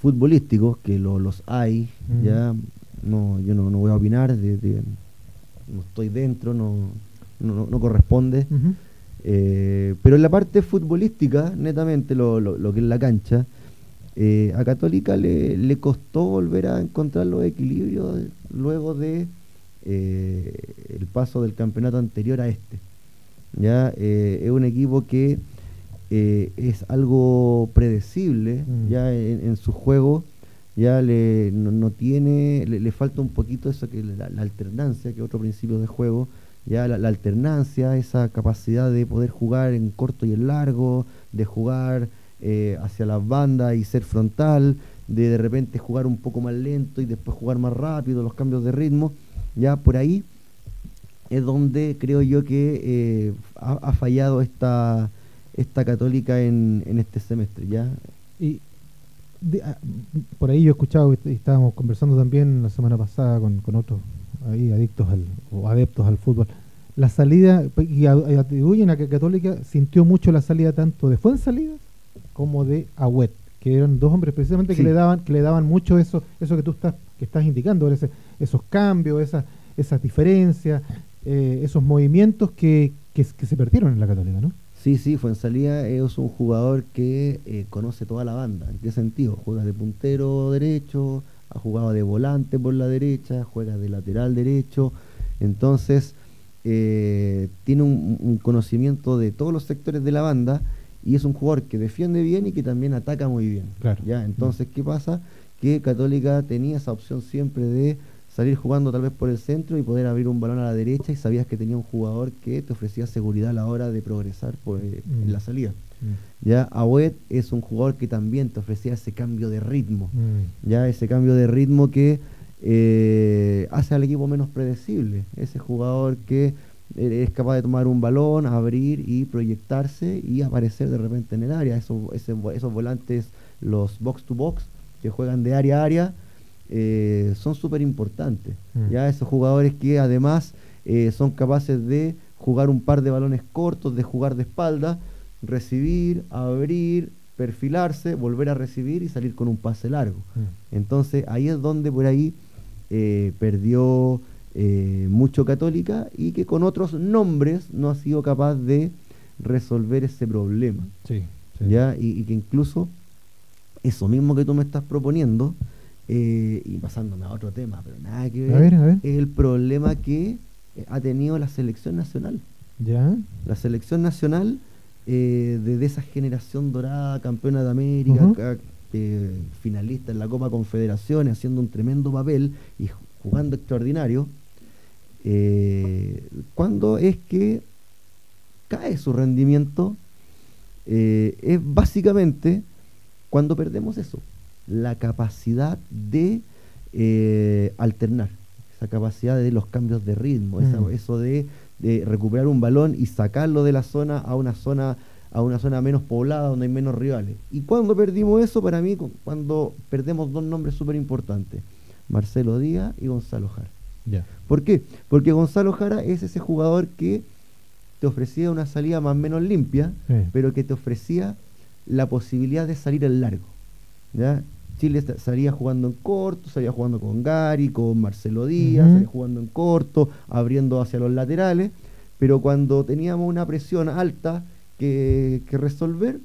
futbolísticos, que lo- los hay, ya no, yo no, no voy a opinar, de- de- no estoy dentro, no, no, no corresponde. Eh, pero en la parte futbolística, netamente lo, lo- lo que es la cancha, eh, a Católica le, le costó volver a encontrar los equilibrios luego de eh, el paso del campeonato anterior a este. Ya eh, es un equipo que es algo predecible Mm. ya en, en su juego ya le no, no tiene le, le falta un poquito eso que la, la alternancia que es otro principio de juego ya la, la alternancia esa capacidad de poder jugar en corto y en largo de jugar eh, hacia las bandas y ser frontal de de repente jugar un poco más lento y después jugar más rápido los cambios de ritmo ya por ahí es donde creo yo que eh, ha, fallado esta esta católica en, en este semestre ya Y ah, por ahí yo he escuchado y estábamos conversando también la semana pasada con, con otros ahí adictos al, o adeptos al fútbol. La salida, y atribuyen a que Católica sintió mucho la salida tanto de Fuensalida como de Agüet, que eran dos hombres precisamente que le daban que le daban mucho eso eso que tú estás que estás indicando, ese- esos cambios, esas esas diferencias, eh, esos movimientos que, que, que se perdieron en la Católica, ¿no? Sí, sí, Fuensalía es un jugador que eh, conoce toda la banda. ¿En qué sentido? Juega de puntero derecho, ha jugado de volante por la derecha, juega de lateral derecho. Entonces, eh, tiene un, un conocimiento de todos los sectores de la banda y es un jugador que defiende bien y que también ataca muy bien. Claro. ¿ya? Entonces, ¿qué pasa? Que Católica tenía esa opción siempre de salir jugando tal vez por el centro y poder abrir un balón a la derecha y sabías que tenía un jugador que te ofrecía seguridad a la hora de progresar por, eh, Mm. en la salida. Ya Agüet es un jugador que también te ofrecía ese cambio de ritmo, Mm. ya ese cambio de ritmo que eh, hace al equipo menos predecible. Ese jugador que es capaz de tomar un balón, abrir y proyectarse y aparecer de repente en el área. Esos, esos volantes, los box to box, que juegan de área a área, eh, son súper importantes. Mm. Ya esos jugadores que además eh, son capaces de jugar un par de balones cortos, de jugar de espalda, recibir, abrir, perfilarse, volver a recibir y salir con un pase largo. Mm. Entonces ahí es donde por ahí eh, perdió eh, mucho Católica y que con otros nombres no ha sido capaz de resolver ese problema. Sí, sí. ¿ya? Y, y que incluso eso mismo que tú me estás proponiendo, eh, y pasándome a otro tema, pero nada que ver, A ver, a ver. es el problema que eh, ha tenido la selección nacional. ¿Ya? La selección nacional eh, de, de esa generación dorada, campeona de América, eh, finalista en la Copa Confederaciones, haciendo un tremendo papel y ju- jugando extraordinario. Eh, ¿Cuándo es que cae su rendimiento? Eh, es básicamente cuando perdemos eso, la capacidad de eh, alternar, esa capacidad de los cambios de ritmo, esa- Mm. eso de, de recuperar un balón y sacarlo de la zona a una zona a una zona menos poblada donde hay menos rivales. ¿Y cuando perdimos eso? Para mí, cu- cuando perdemos dos nombres súper importantes, Marcelo Díaz y Gonzalo Jara. ¿Por qué? Porque Gonzalo Jara es ese jugador que te ofrecía una salida más o menos limpia, Sí. pero que te ofrecía la posibilidad de salir en largo. ¿ya? Chile sa- salía jugando en corto, salía jugando con Gary, con Marcelo Díaz, salía jugando en corto, abriendo hacia los laterales, pero cuando teníamos una presión alta que, que resolver,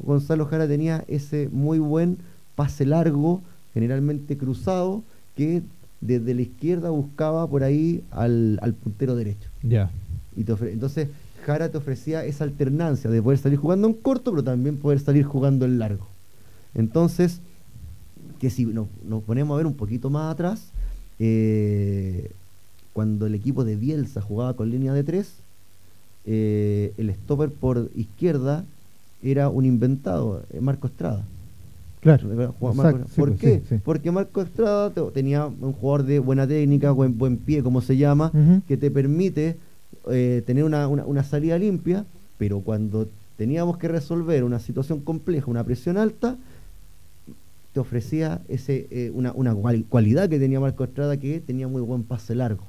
Gonzalo Jara tenía ese muy buen pase largo, generalmente cruzado, que desde la izquierda buscaba por ahí al, al puntero derecho. Ya. Y te ofre- entonces Jara te ofrecía esa alternancia de poder salir jugando en corto, pero también poder salir jugando en largo. Entonces, que si nos, nos ponemos a ver un poquito más atrás, eh, cuando el equipo de Bielsa jugaba con línea de tres, eh, el stopper por izquierda era un inventado, eh, Marco Estrada. Claro. ¿Por qué? sí, sí. Porque Marco Estrada te- tenía un jugador de buena técnica, buen, buen pie, como se llama, que te permite eh, tener una, una- una salida limpia, pero cuando teníamos que resolver una situación compleja, una presión alta, te ofrecía ese, eh, una, una cual- cualidad que tenía Marco Estrada, que tenía muy buen pase largo.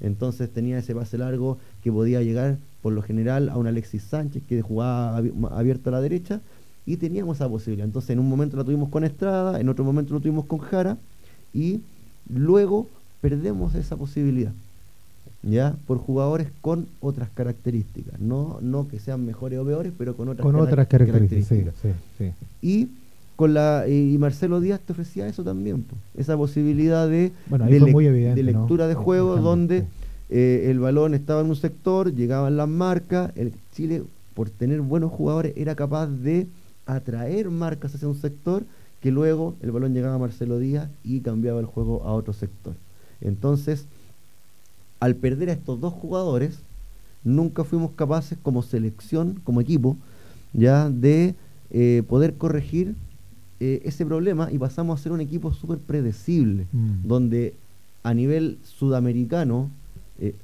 Entonces tenía ese pase largo que podía llegar por lo general a un Alexis Sánchez que jugaba abierto a la derecha y teníamos esa posibilidad. Entonces en un momento la tuvimos con Estrada, en otro momento lo tuvimos con Jara y luego perdemos esa posibilidad. ¿Ya? Por jugadores con otras características, no, no que sean mejores o peores, pero con otras, Con otras características. Sí, sí, sí. Y con la y Marcelo Díaz te ofrecía eso también, po, esa posibilidad de, Bueno, de, muy evidente, de ¿no? lectura de juego donde eh, el balón estaba en un sector, llegaban las marcas, el Chile por tener buenos jugadores era capaz de atraer marcas hacia un sector que luego el balón llegaba a Marcelo Díaz y cambiaba el juego a otro sector. Entonces, al perder a estos dos jugadores, nunca fuimos capaces como selección, como equipo, ya de eh, poder corregir eh, ese problema y pasamos a ser un equipo súper predecible, Mm. donde a nivel sudamericano, eh,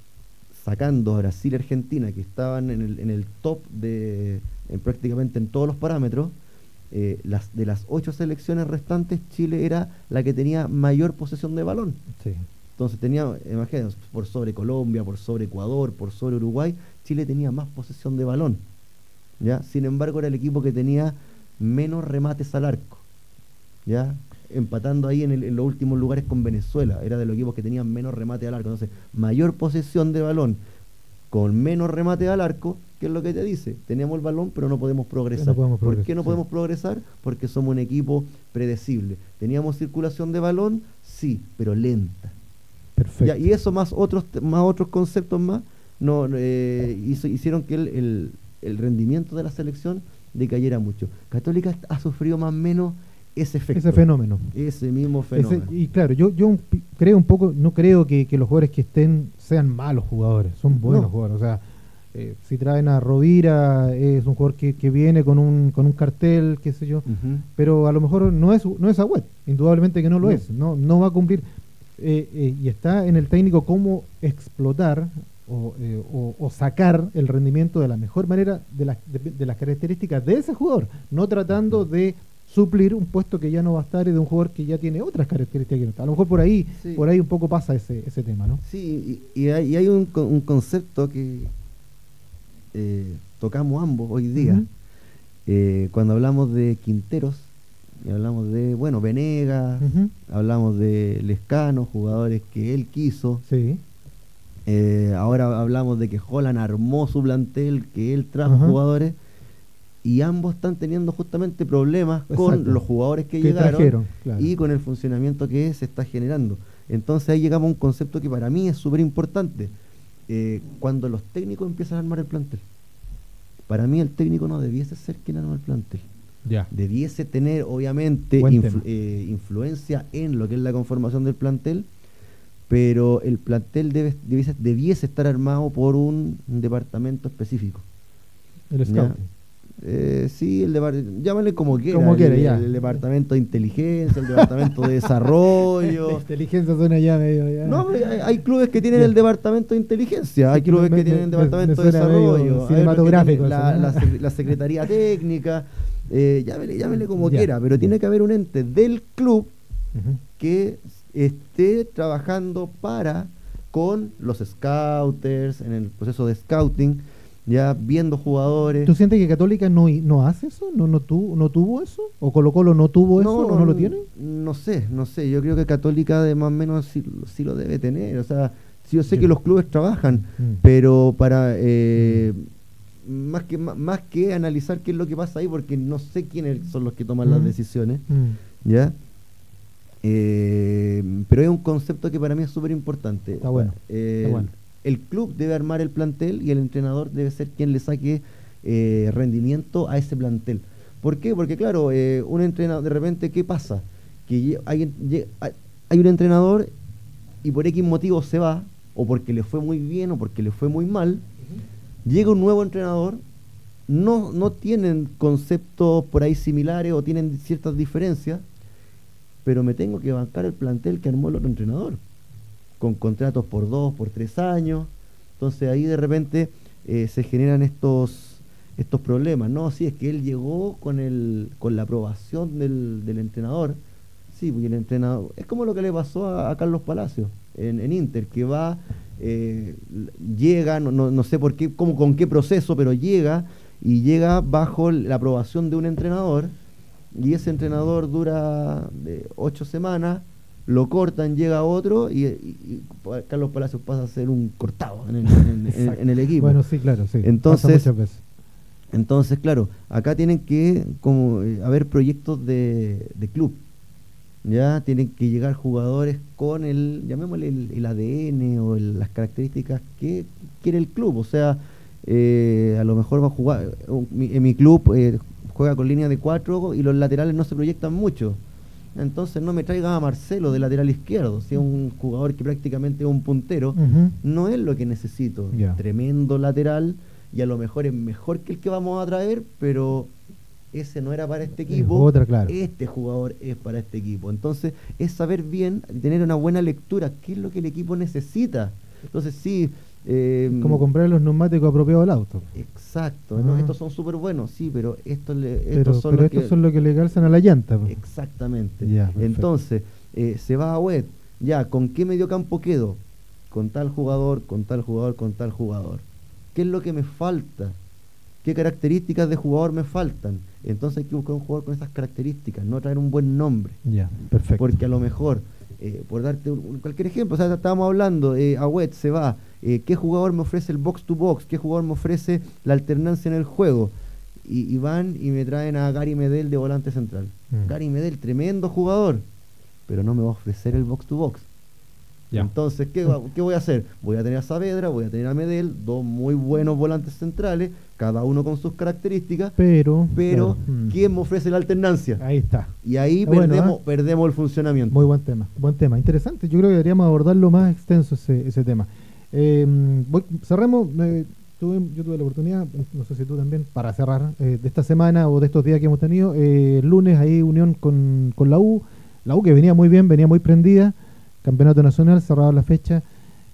sacando a Brasil y Argentina, que estaban en el, en el top de en prácticamente en todos los parámetros, eh, las, de las ocho selecciones restantes, Chile era la que tenía mayor posesión de balón. Sí. Entonces tenía, imagínense, por sobre Colombia, por sobre Ecuador, por sobre Uruguay, Chile tenía más posesión de balón. ¿ya? Sin embargo, era el equipo que tenía menos remates al arco. ¿ya? Empatando ahí en, el- en los últimos lugares con Venezuela. Era de los equipos que tenían menos remate al arco. Entonces, mayor posesión de balón con menos remate al arco, ¿qué es lo que te dice? Tenemos el balón, pero no podemos progresar. No podemos ¿Por qué no sí. podemos progresar? Porque somos un equipo predecible. ¿Teníamos circulación de balón? Sí, pero lenta. Perfecto. Ya, y eso más otros más otros conceptos más no eh, hizo- hicieron que el, el- el rendimiento de la selección decayera mucho. Católica ha sufrido más o menos ese efecto. Ese fenómeno. Ese mismo Ese- fenómeno. y claro, yo, yo creo un poco, no creo que, que los jugadores que estén sean malos jugadores, son buenos No. jugadores. O sea, eh, si traen a Rovira, es un jugador que, que viene con un, con un cartel, qué sé yo, pero a lo mejor no es no es Agüet, indudablemente que no lo No. es, no, no va a cumplir. Eh, eh, y está en el técnico cómo explotar o, o- o sacar el rendimiento de la mejor manera de, las de, de las características de ese jugador, no tratando de suplir un puesto que ya no va a estar y de un jugador que ya tiene otras características que no está. A lo mejor por ahí, Sí. por ahí un poco pasa ese, ese tema, ¿no? Sí, y, y hay, y hay un, un concepto que eh, tocamos ambos hoy día. Eh, cuando hablamos de Quinteros, y hablamos de, bueno, Venegas, hablamos de Lescano, jugadores que él quiso. Sí. Eh, ahora hablamos de que Holland armó su plantel, que él trajo jugadores. Y ambos están teniendo justamente problemas con los jugadores que, Que llegaron trajeron, claro. y con el funcionamiento que se está generando. Entonces ahí llegamos a un concepto que para mí es súper importante. Eh, cuando los técnicos empiezan a armar el plantel. Para mí el técnico no debiese ser quien arma el plantel. Ya. Debiese tener obviamente influ- eh, influencia en lo que es la conformación del plantel, pero el plantel debe, debiese, debiese estar armado por un departamento específico. El scouting. Eh, sí, el llámale como quiera. Como el, quiera, ya. el departamento de inteligencia, el departamento de desarrollo. *laughs* inteligencia suena ya medio. Ya. No, hay, hay clubes que tienen el departamento de inteligencia, hay clubes me- que tienen el me- departamento me de desarrollo, cinematográfico la, secretaría *laughs* técnica, eh, llámele, llámele como Ya. quiera, pero tiene que haber un ente del club que esté trabajando para con los scouters, en el proceso de scouting, ya viendo jugadores. ¿Tú sientes que Católica no, no hace eso? ¿No, no, tu- ¿No tuvo eso? ¿O Colo Colo no tuvo eso? ¿O no lo tiene? No sé, no sé. Yo creo que Católica de más o menos sí, sí lo debe tener. O sea, sí, yo sé que los clubes trabajan, Mm. pero para eh, más que más que analizar qué es lo que pasa ahí, porque no sé quiénes son los que toman las Mm. decisiones, Mm. ¿ya? Eh, pero es un concepto que para mí es súper importante. Está bueno, Eh, está bueno. El club debe armar el plantel y el entrenador debe ser quien le saque eh, rendimiento a ese plantel. ¿Por qué? Porque claro, eh, un entrenador, de repente, ¿qué pasa? Que hay un entrenador y por X motivo se va, o porque le fue muy bien o porque le fue muy mal, llega un nuevo entrenador, no, no tienen conceptos por ahí similares o tienen ciertas diferencias, pero me tengo que bancar el plantel que armó el otro entrenador, con contratos por dos, por tres años. Entonces ahí de repente eh, se generan estos estos problemas. No, sí, es que él llegó con el con la aprobación del, del entrenador. Sí, porque el entrenador. Es como lo que le pasó a, Carlos Palacios en, Inter, que va, eh, llega, no, no, no sé por qué, cómo, con qué proceso, pero llega y llega bajo la aprobación de un entrenador y ese entrenador dura de ocho semanas, lo cortan, llega otro y, y- y pa- Carlos Palacios pasa a ser un cortado en el, en- en- Exacto. en el equipo. Bueno, sí, claro, sí. Entonces- veces. Entonces, claro, acá tienen que como eh, haber proyectos de, de club. Ya tienen que llegar jugadores con el, llamémosle el, el ADN o el- las características que quiere el club. O sea, eh, a lo mejor va a jugar, un- mi- en mi club eh, juega con línea de cuatro y los laterales no se proyectan mucho. Entonces no me traigan a Marcelo de lateral izquierdo, si es un jugador que prácticamente es un puntero no es lo que necesito. Tremendo lateral y a lo mejor es mejor que el que vamos a traer, pero ese no era para este Es equipo. otra, claro. Este jugador es para este equipo. Entonces, es saber bien, tener una buena lectura, qué es lo que el equipo necesita. Entonces, sí. Eh, Como comprar los neumáticos apropiados del auto. Exacto, ¿no? Ah. estos son súper buenos, sí, pero estos, le- estos Pero, son pero los estos que... son los que le calzan a la llanta. pues. Exactamente. Ya. Entonces, eh, se va a web. Ya, ¿con qué mediocampo quedo? Con tal jugador, con tal jugador, con tal jugador. ¿Qué es lo que me falta? ¿Qué características de jugador me faltan? Entonces hay que buscar un jugador con esas características, no traer un buen nombre. Ya, perfecto. Porque a lo mejor, eh, por darte un- un- cualquier ejemplo, o sea, estábamos hablando, eh, Agüet se va, eh, ¿qué jugador me ofrece el box to box? ¿Qué jugador me ofrece la alternancia en el juego? Y, y van y me traen a Gary Medel de volante central. Mm. Gary Medel, tremendo jugador, pero no me va a ofrecer el box to box. Ya. Entonces, ¿qué, va- *laughs* ¿qué voy a hacer? Voy a tener a Saavedra, voy a tener a Medel, dos muy buenos volantes centrales, cada uno con sus características, Pero, pero claro, mm. ¿quién me ofrece la alternancia? Ahí está. Y ahí bueno, perdemos, ¿ah? perdemos el funcionamiento. Muy buen tema, buen tema. Interesante, yo creo que deberíamos abordarlo más extenso ese, ese tema. Eh, voy- cerremos, eh, tuve- yo tuve la oportunidad, no sé si tú también, para cerrar, eh, de esta semana o de estos días que hemos tenido, eh, el lunes ahí unión con, con la U, la U que venía muy bien, venía muy prendida, campeonato nacional, cerrada la fecha,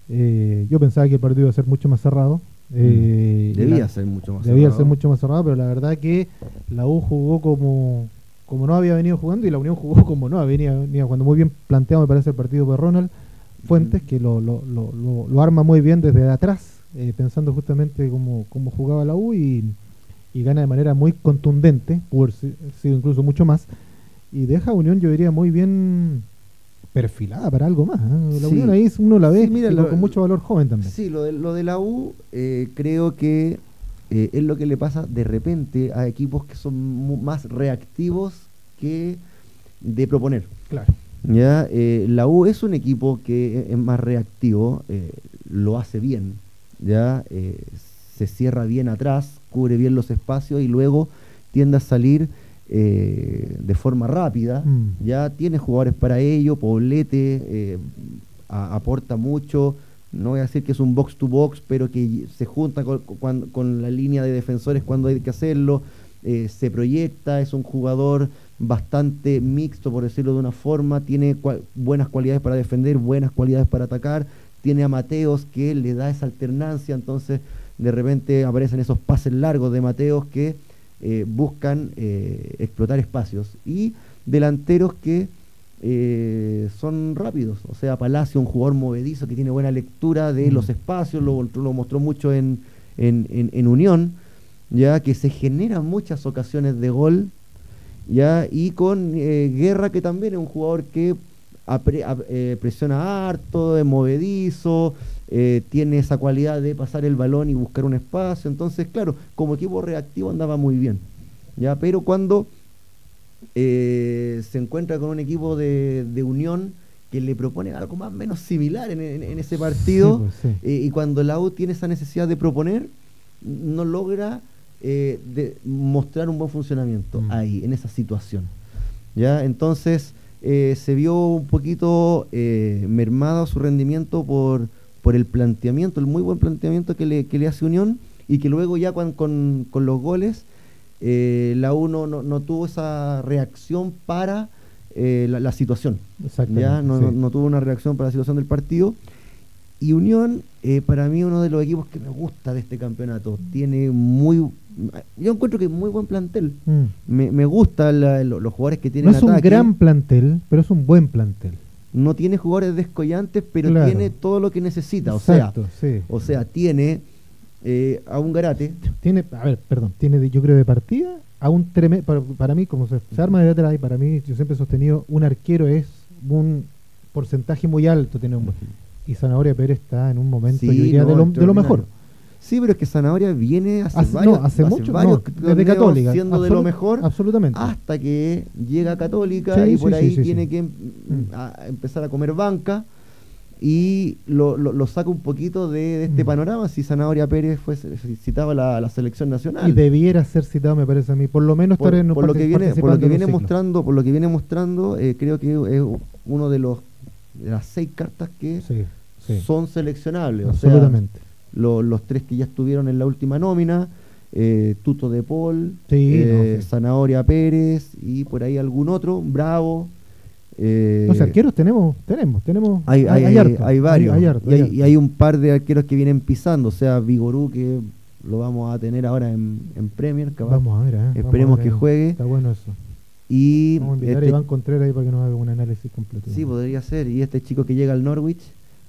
eh, yo pensaba que el partido iba a ser mucho más cerrado. y Debía la- ser mucho más Debía cerrado. ser mucho más cerrado, pero la verdad que la U jugó como, como no había venido jugando y la Unión jugó como no venía, venía jugando muy bien planteado, me parece, el partido por Ronald Fuentes, Ujú. que lo, lo, lo, arma muy bien desde atrás, eh, pensando justamente cómo, cómo jugaba la U y, y gana de manera muy contundente, pudo sido incluso mucho más, y deja a Unión, yo diría, muy bien perfilada para algo más. ¿eh? La Sí. Unión ahí uno la ve Sí, mira, con mucho valor joven también. Sí, lo de, lo de la U eh, creo que eh, es lo que le pasa de repente a equipos que son más reactivos que de proponer. Claro. ¿Ya? Eh, la U es un equipo que es más reactivo, eh, lo hace bien, ¿ya? Eh, se cierra bien atrás, cubre bien los espacios y luego tiende a salir eh, de forma rápida. Mm. Ya tiene jugadores para ello, Poblete eh, a- aporta mucho. No voy a decir que es un box to box, pero que se junta con, con- con la línea de defensores cuando hay que hacerlo. eh, se proyecta, es un jugador bastante mixto, por decirlo de una forma. Tiene buenas cualidades para defender, buenas cualidades para atacar. Tiene a Mateos que le da esa alternancia, entonces de repente aparecen esos pases largos de Mateos que eh, buscan eh, explotar espacios. Y delanteros que eh, son rápidos. O sea, Palacio, un jugador movedizo que tiene buena lectura de Mm. los espacios, lo, lo mostró mucho en, en, en- en Unión, ya que se generan muchas ocasiones de gol, ya y con eh, Guerra, que también es un jugador que apre- eh, presiona harto, es movedizo, eh, tiene esa cualidad de pasar el balón y buscar un espacio. Entonces, claro, como equipo reactivo andaba muy bien. ¿ya? Pero cuando eh, se encuentra con un equipo de, de Unión que le propone algo más o menos similar en, en- en ese partido, Sí, pues, sí. eh, y cuando la U tiene esa necesidad de proponer, no logra eh, de mostrar un buen funcionamiento Mm. ahí, en esa situación. ¿ya? Entonces eh, se vio un poquito eh, mermado su rendimiento por, por el planteamiento, el muy buen planteamiento que le, que le hace Unión, y que luego ya con, con los goles, la U no, no- no tuvo esa reacción para la, la situación. Ya no, sí. no- no tuvo una reacción para la situación del partido. Y Unión, eh, para mí, uno de los equipos que me gusta de este campeonato. Tiene muy. Yo encuentro que muy buen plantel. Mm. Me, me gustan los jugadores que No tienen es un gran plantel, pero es un buen plantel. No tiene jugadores descollantes, pero Claro. tiene todo lo que necesita. Exacto, o sí. sea, o sea, tiene eh, a un Garate. Tiene, a ver, perdón, tiene, de- yo creo de partida a un tremendo, para, para mí, como se, se arma de atrás, y para mí, yo siempre he sostenido, un arquero es un porcentaje muy alto. Tiene un, y Zanahoria Pérez está en un momento, Sí, yo diría, no, de, lo, de lo mejor. Sí, pero es que Zanahoria viene hace, Hace, varios, no, hace mucho, varios no, desde Católica. siendo de lo mejor Absolutamente. hasta que llega Católica Sí, y sí, por ahí sí, tiene que em- Mm. a empezar a comer banca y lo, lo- lo saca un poquito de, de este Mm. panorama si Zanahoria Pérez fue citado a la, selección nacional. y debiera ser citado, me parece a mí, por lo menos por, estar en por lo que viene, por lo que viene mostrando, por lo que viene mostrando, eh, creo que es uno de los de las seis cartas que son seleccionables. O sea, absolutamente. Lo- los tres que ya estuvieron en la última nómina, eh, Tuto de Paul, Sí, eh, no, sí. Zanahoria Pérez y por ahí algún otro, Bravo. eh, Los arqueros tenemos, tenemos, tenemos. hay, hay, hay harto, hay varios. Hay, harto, y, y hay un par de arqueros que vienen pisando, o sea, Vigorú que lo vamos a tener ahora en, en Premier, capaz. Vamos a ver, ¿eh? Vamos Esperemos a ver, que juegue. Está bueno eso. Y Vamos a invitar este- a Iván Contreras ahí para que nos haga un análisis completo. sí, podría ser. Y este chico que llega al Norwich,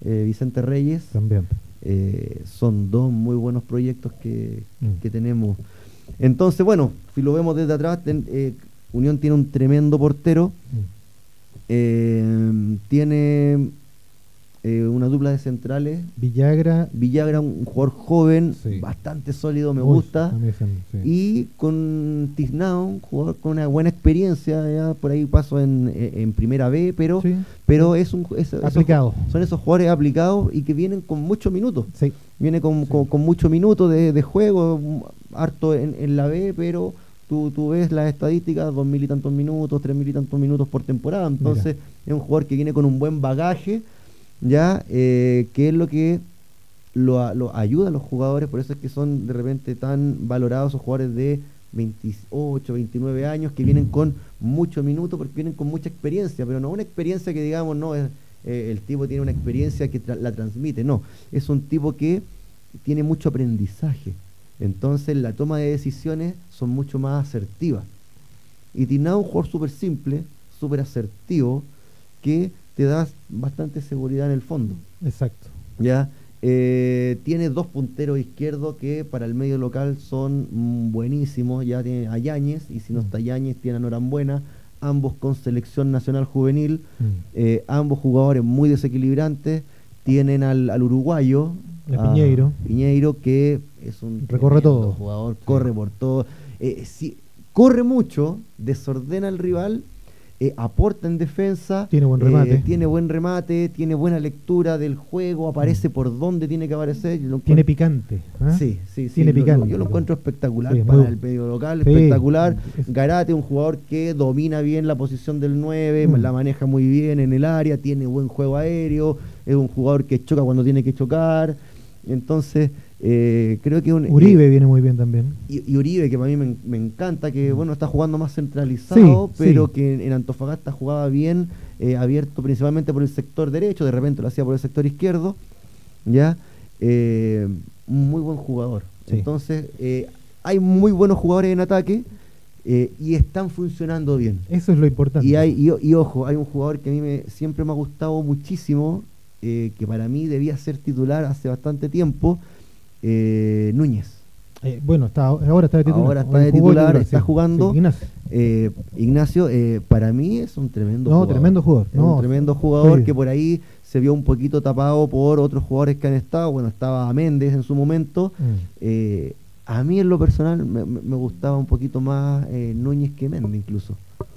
eh, Vicente Reyes, También. Eh, son dos muy buenos proyectos que, Mm. que tenemos. Entonces, bueno, si lo vemos desde atrás, ten- eh, Unión tiene un tremendo portero, Mm. eh, tiene eh, una dupla de centrales. Villagra. Villagra, un jugador joven, Sí. bastante sólido, me gusta. sí. Y con Tiznao, un jugador con una buena experiencia, ya por ahí paso en, eh, en primera B, pero, Sí. pero es un es- esos- Aplicado. son esos jugadores aplicados y que vienen con muchos minutos. Viene con, con, con muchos minutos de, de juego, harto en, en la B, pero tú, tú ves las estadísticas, dos mil y tantos minutos, tres mil y tantos minutos por temporada. Entonces es un jugador que viene con un buen bagaje, ya eh, que es lo que lo, lo ayuda a los jugadores, por eso es que son de repente tan valorados esos jugadores de 28, 29 años que vienen con muchos minutos porque vienen con mucha experiencia, pero no una experiencia que digamos, no, es, eh, el tipo tiene una experiencia que tra- la transmite, no, es un tipo que tiene mucho aprendizaje, entonces la toma de decisiones son mucho más asertivas. Y Tinao es un jugador súper simple, súper asertivo, que te da bastante seguridad en el fondo. Exacto. ¿ya? Eh, tiene dos punteros izquierdos que para el medio local son mm, buenísimos. Ya tiene a Yáñez, y si no Mm. está Yáñez, tiene a Norambuena, ambos con selección nacional juvenil. Mm. Eh, ambos jugadores muy desequilibrantes. Tienen al, al uruguayo, A Piñeiro. Piñeiro, que es un Recorre todo. jugador, corre por todo. Eh, sí, corre mucho, desordena al rival, eh, aporta en defensa. Tiene buen eh, remate. tiene buen remate, tiene buena lectura del juego, aparece por donde tiene que aparecer. Lo Tiene picante. ¿ah? Sí, sí, sí. Tiene lo- picante. yo lo encuentro espectacular Sí, para el medio local, Sí, espectacular. es- Garate, un jugador que domina bien la posición del 9, Mm. la maneja muy bien en el área, tiene buen juego aéreo, es un jugador que choca cuando tiene que chocar. Entonces, eh, creo que un. Uribe viene muy bien también. y, y Uribe, que para mí me, me encanta, que bueno, está jugando más centralizado, Sí, pero sí. que en, en Antofagasta jugaba bien, eh, abierto principalmente por el sector derecho, de repente lo hacía por el sector izquierdo, ¿ya? Eh, muy buen jugador. Sí. Entonces, eh, hay muy buenos jugadores en ataque eh, y están funcionando bien. Eso es lo importante. Y, hay, y, ojo, hay un jugador que a mí me, siempre me ha gustado muchísimo, eh, que para mí debía ser titular hace bastante tiempo, eh, Núñez. Eh, bueno, está, ahora está de titular. Ahora está de titular, está jugando. Sí, Ignacio. Eh, Ignacio, eh, para mí es un tremendo No, jugador. tremendo jugador. Es No, un tremendo jugador sí. que por ahí se vio un poquito tapado por otros jugadores que han estado. Bueno, estaba Méndez en su momento. Mm. Eh, a mí en lo personal me, me- me gustaba un poquito más eh, Núñez que Méndez incluso.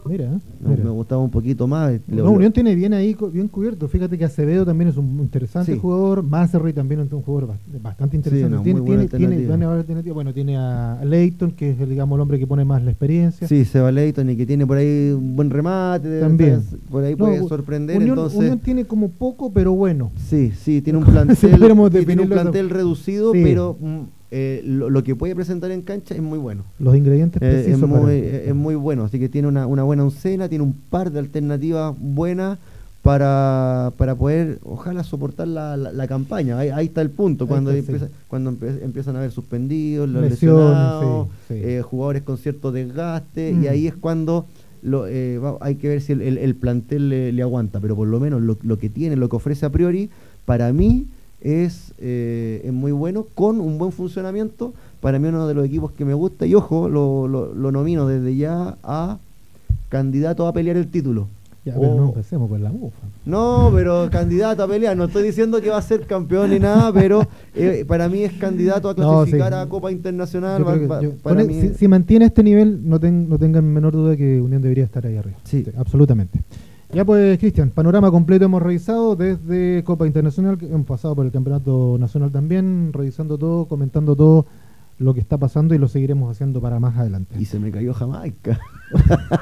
Mira, ¿eh? Me, Mira. me gustaba un poquito más. No, lo- Unión tiene bien ahí, bien cubierto. Fíjate que Acevedo también es un interesante Sí. jugador. Mazerri también es un jugador bast- bastante interesante. no, muy tiene, tiene, tiene, bueno, tiene a Leighton, que es el, digamos, el hombre que pone más la experiencia. Sí, Seba Leighton y que tiene por ahí un buen remate. También. Por ahí No, puede sorprender. Unión, entonces, Unión tiene como poco, pero bueno. Sí, sí, tiene un *laughs* plantel, sí, tiene un plantel reducido, Sí. pero mm, eh, lo, lo que puede presentar en cancha es muy bueno. Los ingredientes Eh, es, precisos para- muy, eh, es muy bueno, así que tiene una, una buena oncena, tiene un par de alternativas buenas para, para poder, ojalá, soportar la, la- la campaña. Ahí, ahí está el punto, cuando, está, sí. empieza- cuando empie- empiezan a haber suspendidos, los Lesiones, lesionados, sí, sí. eh, jugadores con cierto desgaste, Mm. y ahí es cuando lo, eh, va- hay que ver si el, el- el plantel le, le aguanta, pero por lo menos lo, lo que tiene, lo que ofrece a priori, para mí es, eh, es muy bueno, con un buen funcionamiento, para mí uno de los equipos que me gusta, y ojo, lo, lo, lo nomino desde ya a candidato a pelear el título. Ya, pero no Oh. empecemos con la mufa. No, pero candidato a pelear. No estoy diciendo que va a ser campeón ni nada, pero eh, para mí es candidato a No, clasificar sí. a Copa Internacional. Va- que- yo- para mí- si mantiene este nivel, no, ten- no tengan menor duda que Unión debería estar ahí arriba. Sí. absolutamente. Ya pues, Cristian, panorama completo hemos revisado desde Copa Internacional, hemos pasado por el Campeonato Nacional también, revisando todo, comentando todo lo que está pasando y lo seguiremos haciendo para más adelante. Y se me cayó Jamaica. *laughs*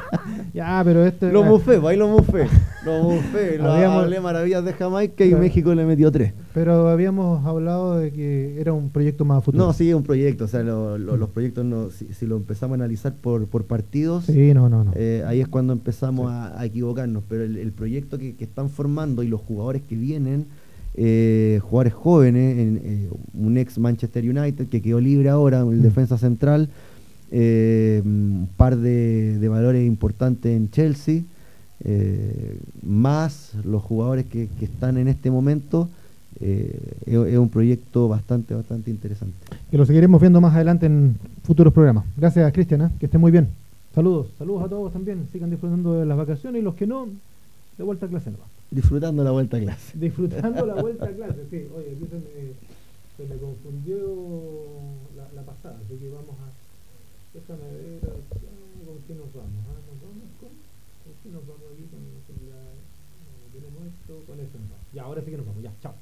Ya, pero este... Lo mufé, ahí lo mufé. *laughs* Lo mufé. Lo Habíamos- hablé maravillas de Jamaica y Claro. México le metió tres. Pero habíamos hablado de que era un proyecto más futuro. No, sí, es un proyecto. O sea, lo- lo- los proyectos, no, si, si lo empezamos a analizar por, por partidos, Sí, no, no, no. eh, ahí es cuando empezamos Sí. a, a equivocarnos. Pero el, el proyecto que, que están formando y los jugadores que vienen, eh, jugadores jóvenes, en, eh, un ex Manchester United que quedó libre ahora, el Mm. defensa central, eh, un par de, de valores importantes en Chelsea, eh, más los jugadores que, que están en este momento. es, un proyecto bastante, bastante interesante. Que lo seguiremos viendo más adelante en futuros programas. Gracias, Cristian, que esté muy bien. Saludos, saludos a todos también. Sigan disfrutando de las vacaciones y los que no, de vuelta a clase nomás. Disfrutando la vuelta a clase. Disfrutando la vuelta a clase, sí. Oye, aquí se me, se me confundió la, pasada, así que vamos a. Déjame ver con quién nos vamos. ah? ¿Nos vamos con? ¿Con quién nos vamos aquí? Con, con la. tenemos esto, con eso nos. Ya, ahora sí que nos vamos. Ya, chao.